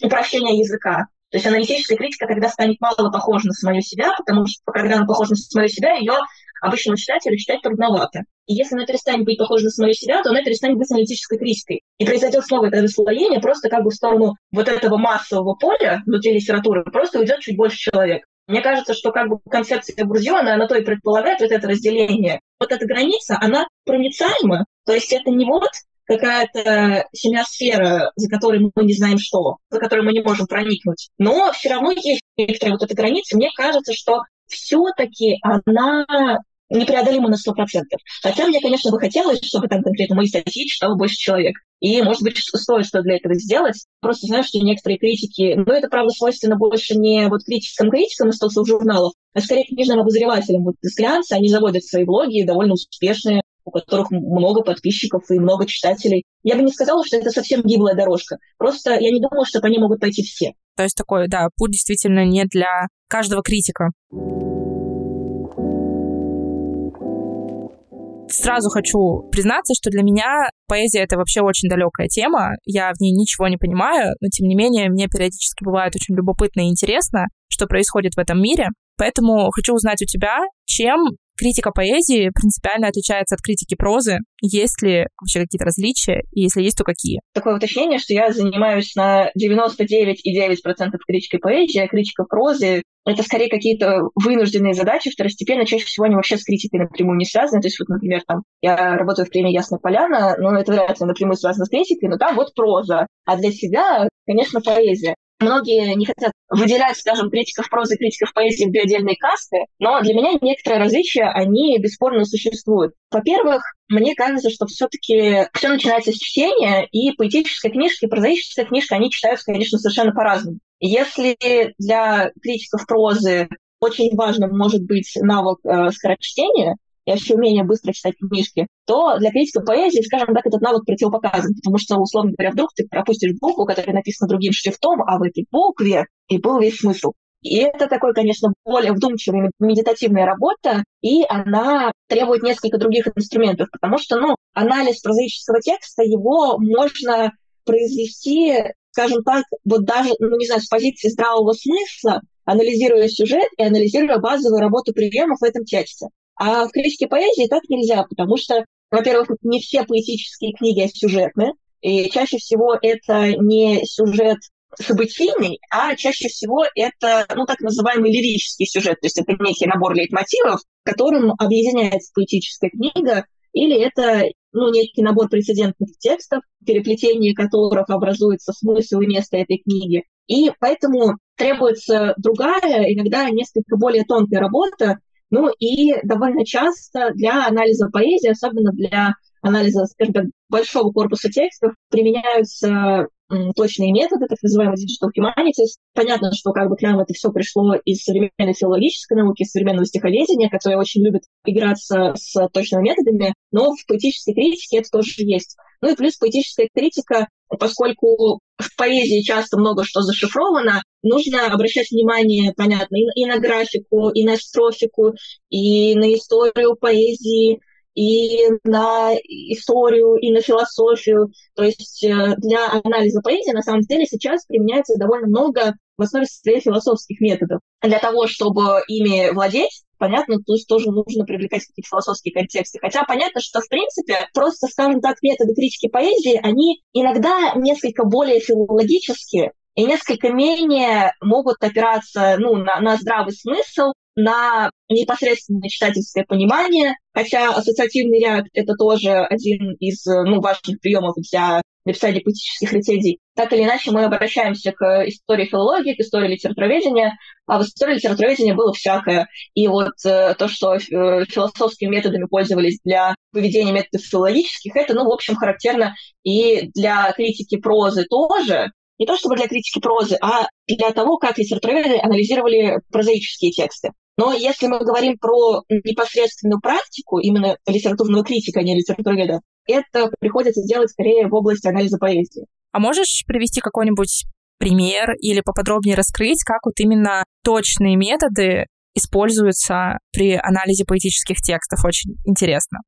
упрощения языка. То есть аналитическая критика тогда станет мало похожа на самую себя, потому что когда она похожа на самую себя, ее обычному читателю читать трудновато. И если она перестанет быть похожа на самую себя, то она перестанет быть аналитической критикой. И произойдет снова это расслоение просто как бы в сторону вот этого массового поля внутри литературы, просто уйдет чуть больше человек. Мне кажется, что как бы концепция Бурдиона, она то и предполагает вот это разделение. Вот эта граница, она проницаема, то есть это не вот какая-то семиосфера, за которой мы не знаем что, за которой мы не можем проникнуть. Но все равно есть некоторая вот эта граница. Мне кажется, что все-таки она непреодолима на 100%. Хотя мне, конечно, бы хотелось, чтобы там конкретно мои статьи читало больше человек. И, может быть, стоит что для этого сделать. Просто знаю, что некоторые критики, ну, это, правда, свойственно больше не вот критическим критикам из толстых журналов, а скорее книжным обозревателям. Вот из они заводят свои блоги, довольно успешные, у которых много подписчиков и много читателей. Я бы не сказала, что это совсем гиблая дорожка. Просто я не думаю, что по ней могут пойти все. То есть такой, да, путь действительно не для каждого критика. Сразу хочу признаться, что для меня поэзия — это вообще очень далекая тема. Я в ней ничего не понимаю, но тем не менее мне периодически бывает очень любопытно и интересно, что происходит в этом мире. Поэтому хочу узнать у тебя, чем критика поэзии принципиально отличается от критики прозы? Есть ли вообще какие-то различия? И если есть, то какие? Такое уточнение, что я занимаюсь на 99,9% критикой поэзии, а критика прозы это скорее какие-то вынужденные задачи, второстепенно, чаще всего они вообще с критикой напрямую не связаны. То есть, вот, например, там, я работаю в премии «Ясная поляна», но это вряд ли напрямую связано с критикой, но там вот проза. А для себя, конечно, поэзия. Многие не хотят выделять, скажем, критиков прозы, критиков поэзии в две отдельные касты, но для меня некоторые различия, они бесспорно существуют. Во-первых, мне кажется, что все-таки все начинается с чтения, и поэтическая книжка, и прозаическая книжка, они читаются, конечно, совершенно по-разному. Если для критиков прозы очень важным может быть навык э, скорочтения, и вообще умение быстро читать книжки, то для критика поэзии, скажем так, этот навык противопоказан, потому что, условно говоря, вдруг ты пропустишь букву, которая написана другим шрифтом, а в этой букве и был весь смысл. И это такой, конечно, более вдумчивая медитативная работа, и она требует несколько других инструментов, потому что, ну, анализ прозаического текста, его можно произвести, скажем так, вот даже, ну, не знаю, с позиции здравого смысла, анализируя сюжет и анализируя базовую работу приемов в этом тексте. А в критике поэзии так нельзя, потому что, во-первых, не все поэтические книги сюжетны, и чаще всего это не сюжет событийный, а чаще всего это, ну, так называемый лирический сюжет, то есть это некий набор лейтмотивов, которым объединяется поэтическая книга, или это ну, некий набор прецедентных текстов, переплетение которых образуется смысл и место этой книги. И поэтому требуется другая, иногда несколько более тонкая работа, ну и довольно часто для анализа поэзии, особенно для анализа, скажем так, большого корпуса текстов, применяются точные методы, так называемые digital humanities. Понятно, что как бы к нам это все пришло из современной филологической науки, из современного стиховедения, которое очень любит играться с точными методами, но в поэтической критике это тоже есть. Ну и плюс поэтическая критика, поскольку в поэзии часто много что зашифровано, нужно обращать внимание, понятно, и, и на графику, и на строфику, и на историю поэзии, и на историю, и на философию. То есть э, для анализа поэзии на самом деле сейчас применяется довольно много в основе своих философских методов. Для того, чтобы ими владеть, понятно, то есть тоже нужно привлекать какие-то философские контексты. Хотя понятно, что, в принципе, просто, скажем так, методы критики поэзии, они иногда несколько более филологические, и несколько менее могут опираться ну, на, на здравый смысл, на непосредственное читательское понимание, хотя ассоциативный ряд — это тоже один из ну, важных приемов для написания поэтических рецензий. Так или иначе, мы обращаемся к истории филологии, к истории литературоведения, а в истории литературоведения было всякое. И вот э, то, что э, философскими методами пользовались для поведения методов филологических, это, ну, в общем, характерно и для критики прозы тоже, не то чтобы для критики прозы, а для того, как литературоведы анализировали прозаические тексты. Но если мы говорим про непосредственную практику, именно литературного критика, а не литературоведа, это приходится делать скорее в области анализа поэзии. А можешь привести какой-нибудь пример или поподробнее раскрыть, как вот именно точные методы используются при анализе поэтических текстов. Очень интересно.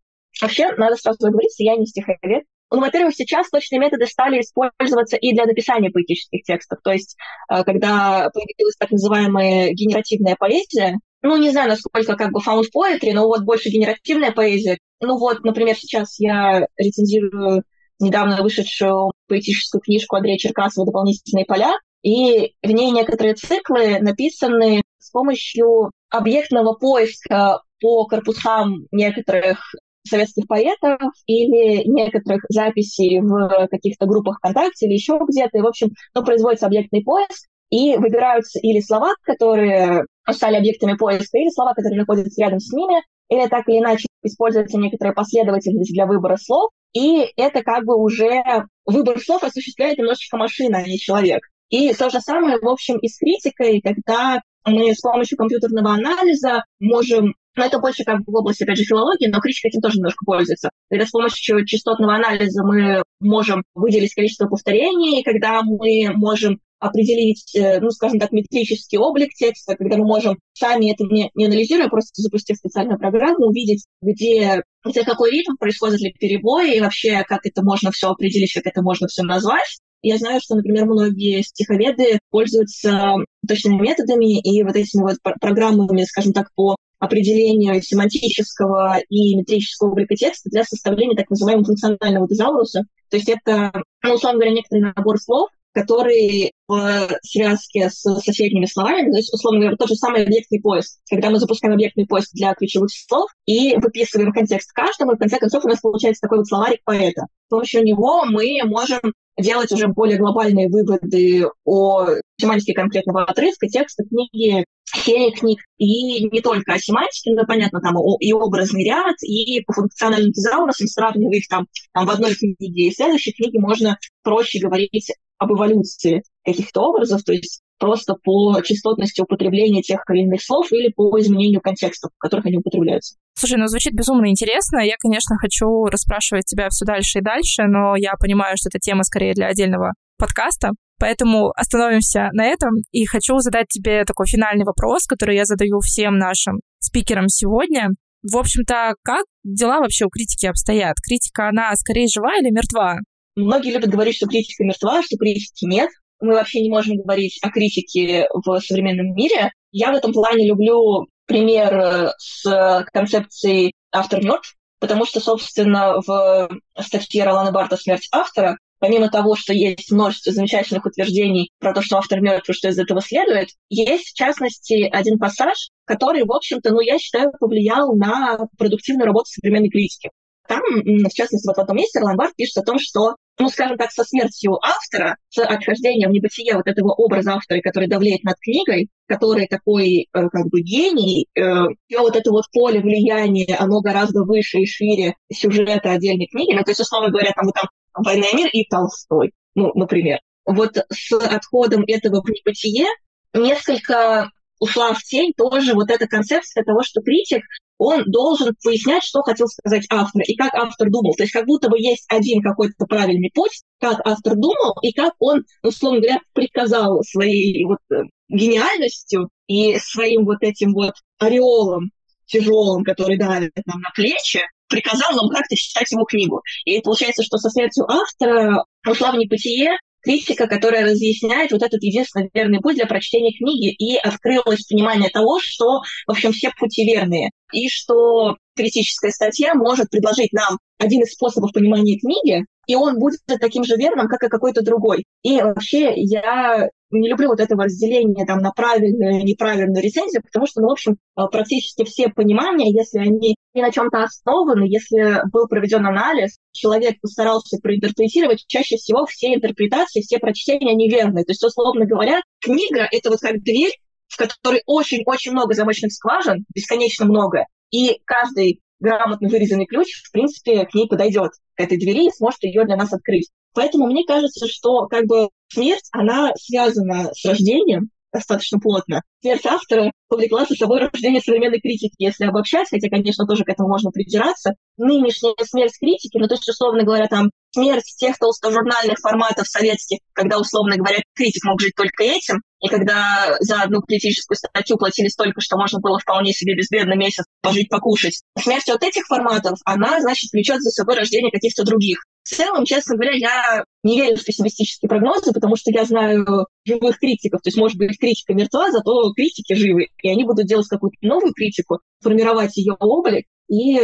Вообще, надо сразу говорить, я не стиховед. Ну, во-первых, сейчас точные методы стали использоваться и для написания поэтических текстов. То есть, э, когда появилась так называемая генеративная поэзия, ну, не знаю, насколько как бы found poetry, но вот больше генеративная поэзия. Ну вот, например, сейчас я рецензирую недавно вышедшую поэтическую книжку Андрея Черкасова «Дополнительные поля», и в ней некоторые циклы написаны с помощью объектного поиска по корпусам некоторых советских поэтов или некоторых записей в каких-то группах ВКонтакте или еще где-то. И, в общем, ну, производится объектный поиск, и выбираются или слова, которые стали объектами поиска, или слова, которые находятся рядом с ними, или так или иначе используется некоторая последовательность для выбора слов, и это как бы уже выбор слов осуществляет немножечко машина, а не человек. И то же самое, в общем, и с критикой, когда мы с помощью компьютерного анализа можем но это больше как бы в области, опять же, филологии, но критика этим тоже немножко пользуется. Когда с помощью частотного анализа мы можем выделить количество повторений, когда мы можем определить, э, ну, скажем так, метрический облик текста, когда мы можем сами это не, не анализируя, просто запустив специальную программу, увидеть, где, где какой ритм, происходит ли перебои, и вообще, как это можно все определить, как это можно все назвать. Я знаю, что, например, многие стиховеды пользуются точными методами и вот этими вот программами, скажем так, по определению семантического и метрического облика текста для составления так называемого функционального тезауруса. То есть это, ну, условно говоря, некоторый набор слов, который в связке с соседними словами, то есть, условно говоря, тот же самый объектный поиск, когда мы запускаем объектный поиск для ключевых слов и выписываем контекст каждого, и в конце концов у нас получается такой вот словарик поэта. С помощью него мы можем делать уже более глобальные выводы о семантике конкретного отрывка, текста, книги, серии книг, и не только о семантике, но, понятно, там и образный ряд, и по функциональным тезаурусам, сравнивая их там, там в одной книге и в следующей книге, можно проще говорить об эволюции каких-то образов, то есть просто по частотности употребления тех или иных слов или по изменению контекстов, в которых они употребляются. Слушай, ну звучит безумно интересно. Я, конечно, хочу расспрашивать тебя все дальше и дальше, но я понимаю, что это тема скорее для отдельного подкаста. Поэтому остановимся на этом. И хочу задать тебе такой финальный вопрос, который я задаю всем нашим спикерам сегодня. В общем-то, как дела вообще у критики обстоят? Критика, она скорее жива или мертва? Многие любят говорить, что критика мертва, что критики нет. Мы вообще не можем говорить о критике в современном мире. Я в этом плане люблю пример э, с концепцией «автор мертв», потому что, собственно, в статье Ролана Барта «Смерть автора» помимо того, что есть множество замечательных утверждений про то, что автор мертв и что из этого следует, есть, в частности, один пассаж, который, в общем-то, ну, я считаю, повлиял на продуктивную работу современной критики. Там, в частности, вот в этом месте Ролан пишет о том, что ну, скажем так, со смертью автора, с отхождением в вот этого образа автора, который давлеет над книгой, который такой э, как бы гений, э, и вот это вот поле влияния, оно гораздо выше и шире сюжета отдельной книги. Ну, то есть, условно говоря, там, вот там «Война и мир» и Толстой, ну, например. Вот с отходом этого в небытие несколько ушла в тень тоже вот эта концепция того, что критик он должен пояснять, что хотел сказать автор и как автор думал. То есть как будто бы есть один какой-то правильный путь, как автор думал и как он, условно говоря, приказал своей вот э, гениальностью и своим вот этим вот ореолом тяжелым, который давит нам на плечи, приказал нам как-то читать его книгу. И получается, что со смертью автора ушла в небытие критика, которая разъясняет вот этот единственный верный путь для прочтения книги, и открылось понимание того, что, в общем, все пути верные, и что критическая статья может предложить нам один из способов понимания книги, и он будет таким же верным, как и какой-то другой. И вообще я не люблю вот этого разделения там, на правильную и неправильную рецензию, потому что, ну, в общем, а, практически все понимания, если они не на чем-то основаны, если был проведен анализ, человек постарался проинтерпретировать, чаще всего все интерпретации, все прочтения неверные. То есть, условно говоря, книга — это вот как дверь, в которой очень-очень много замочных скважин, бесконечно много, и каждый грамотно вырезанный ключ, в принципе, к ней подойдет, к этой двери, и сможет ее для нас открыть. Поэтому мне кажется, что как бы смерть, она связана с рождением, достаточно плотно. Смерть автора повлекла за собой рождение современной критики, если обобщать, хотя, конечно, тоже к этому можно придираться. Нынешняя смерть критики, ну, то есть, условно говоря, там, смерть тех толстожурнальных форматов советских, когда, условно говоря, критик мог жить только этим, и когда за одну критическую статью платили столько, что можно было вполне себе безбедно месяц пожить, покушать. Смерть от этих форматов, она, значит, влечет за собой рождение каких-то других. В целом, честно говоря, я не верю в пессимистические прогнозы, потому что я знаю живых критиков. То есть, может быть, критика мертва, зато критики живы. И они будут делать какую-то новую критику, формировать ее облик. И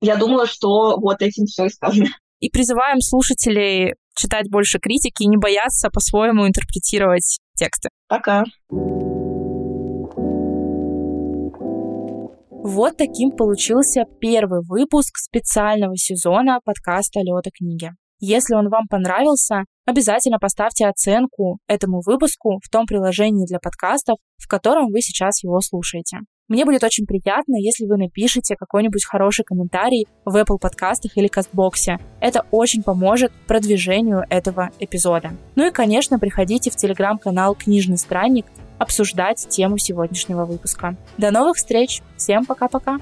я думала, что вот этим все и сказано. И призываем слушателей читать больше критики и не бояться по-своему интерпретировать тексты. Пока. Вот таким получился первый выпуск специального сезона подкаста «Лёта книги». Если он вам понравился, обязательно поставьте оценку этому выпуску в том приложении для подкастов, в котором вы сейчас его слушаете. Мне будет очень приятно, если вы напишите какой-нибудь хороший комментарий в Apple подкастах или Кастбоксе. Это очень поможет продвижению этого эпизода. Ну и, конечно, приходите в телеграм-канал «Книжный странник», обсуждать тему сегодняшнего выпуска. До новых встреч! Всем пока-пока!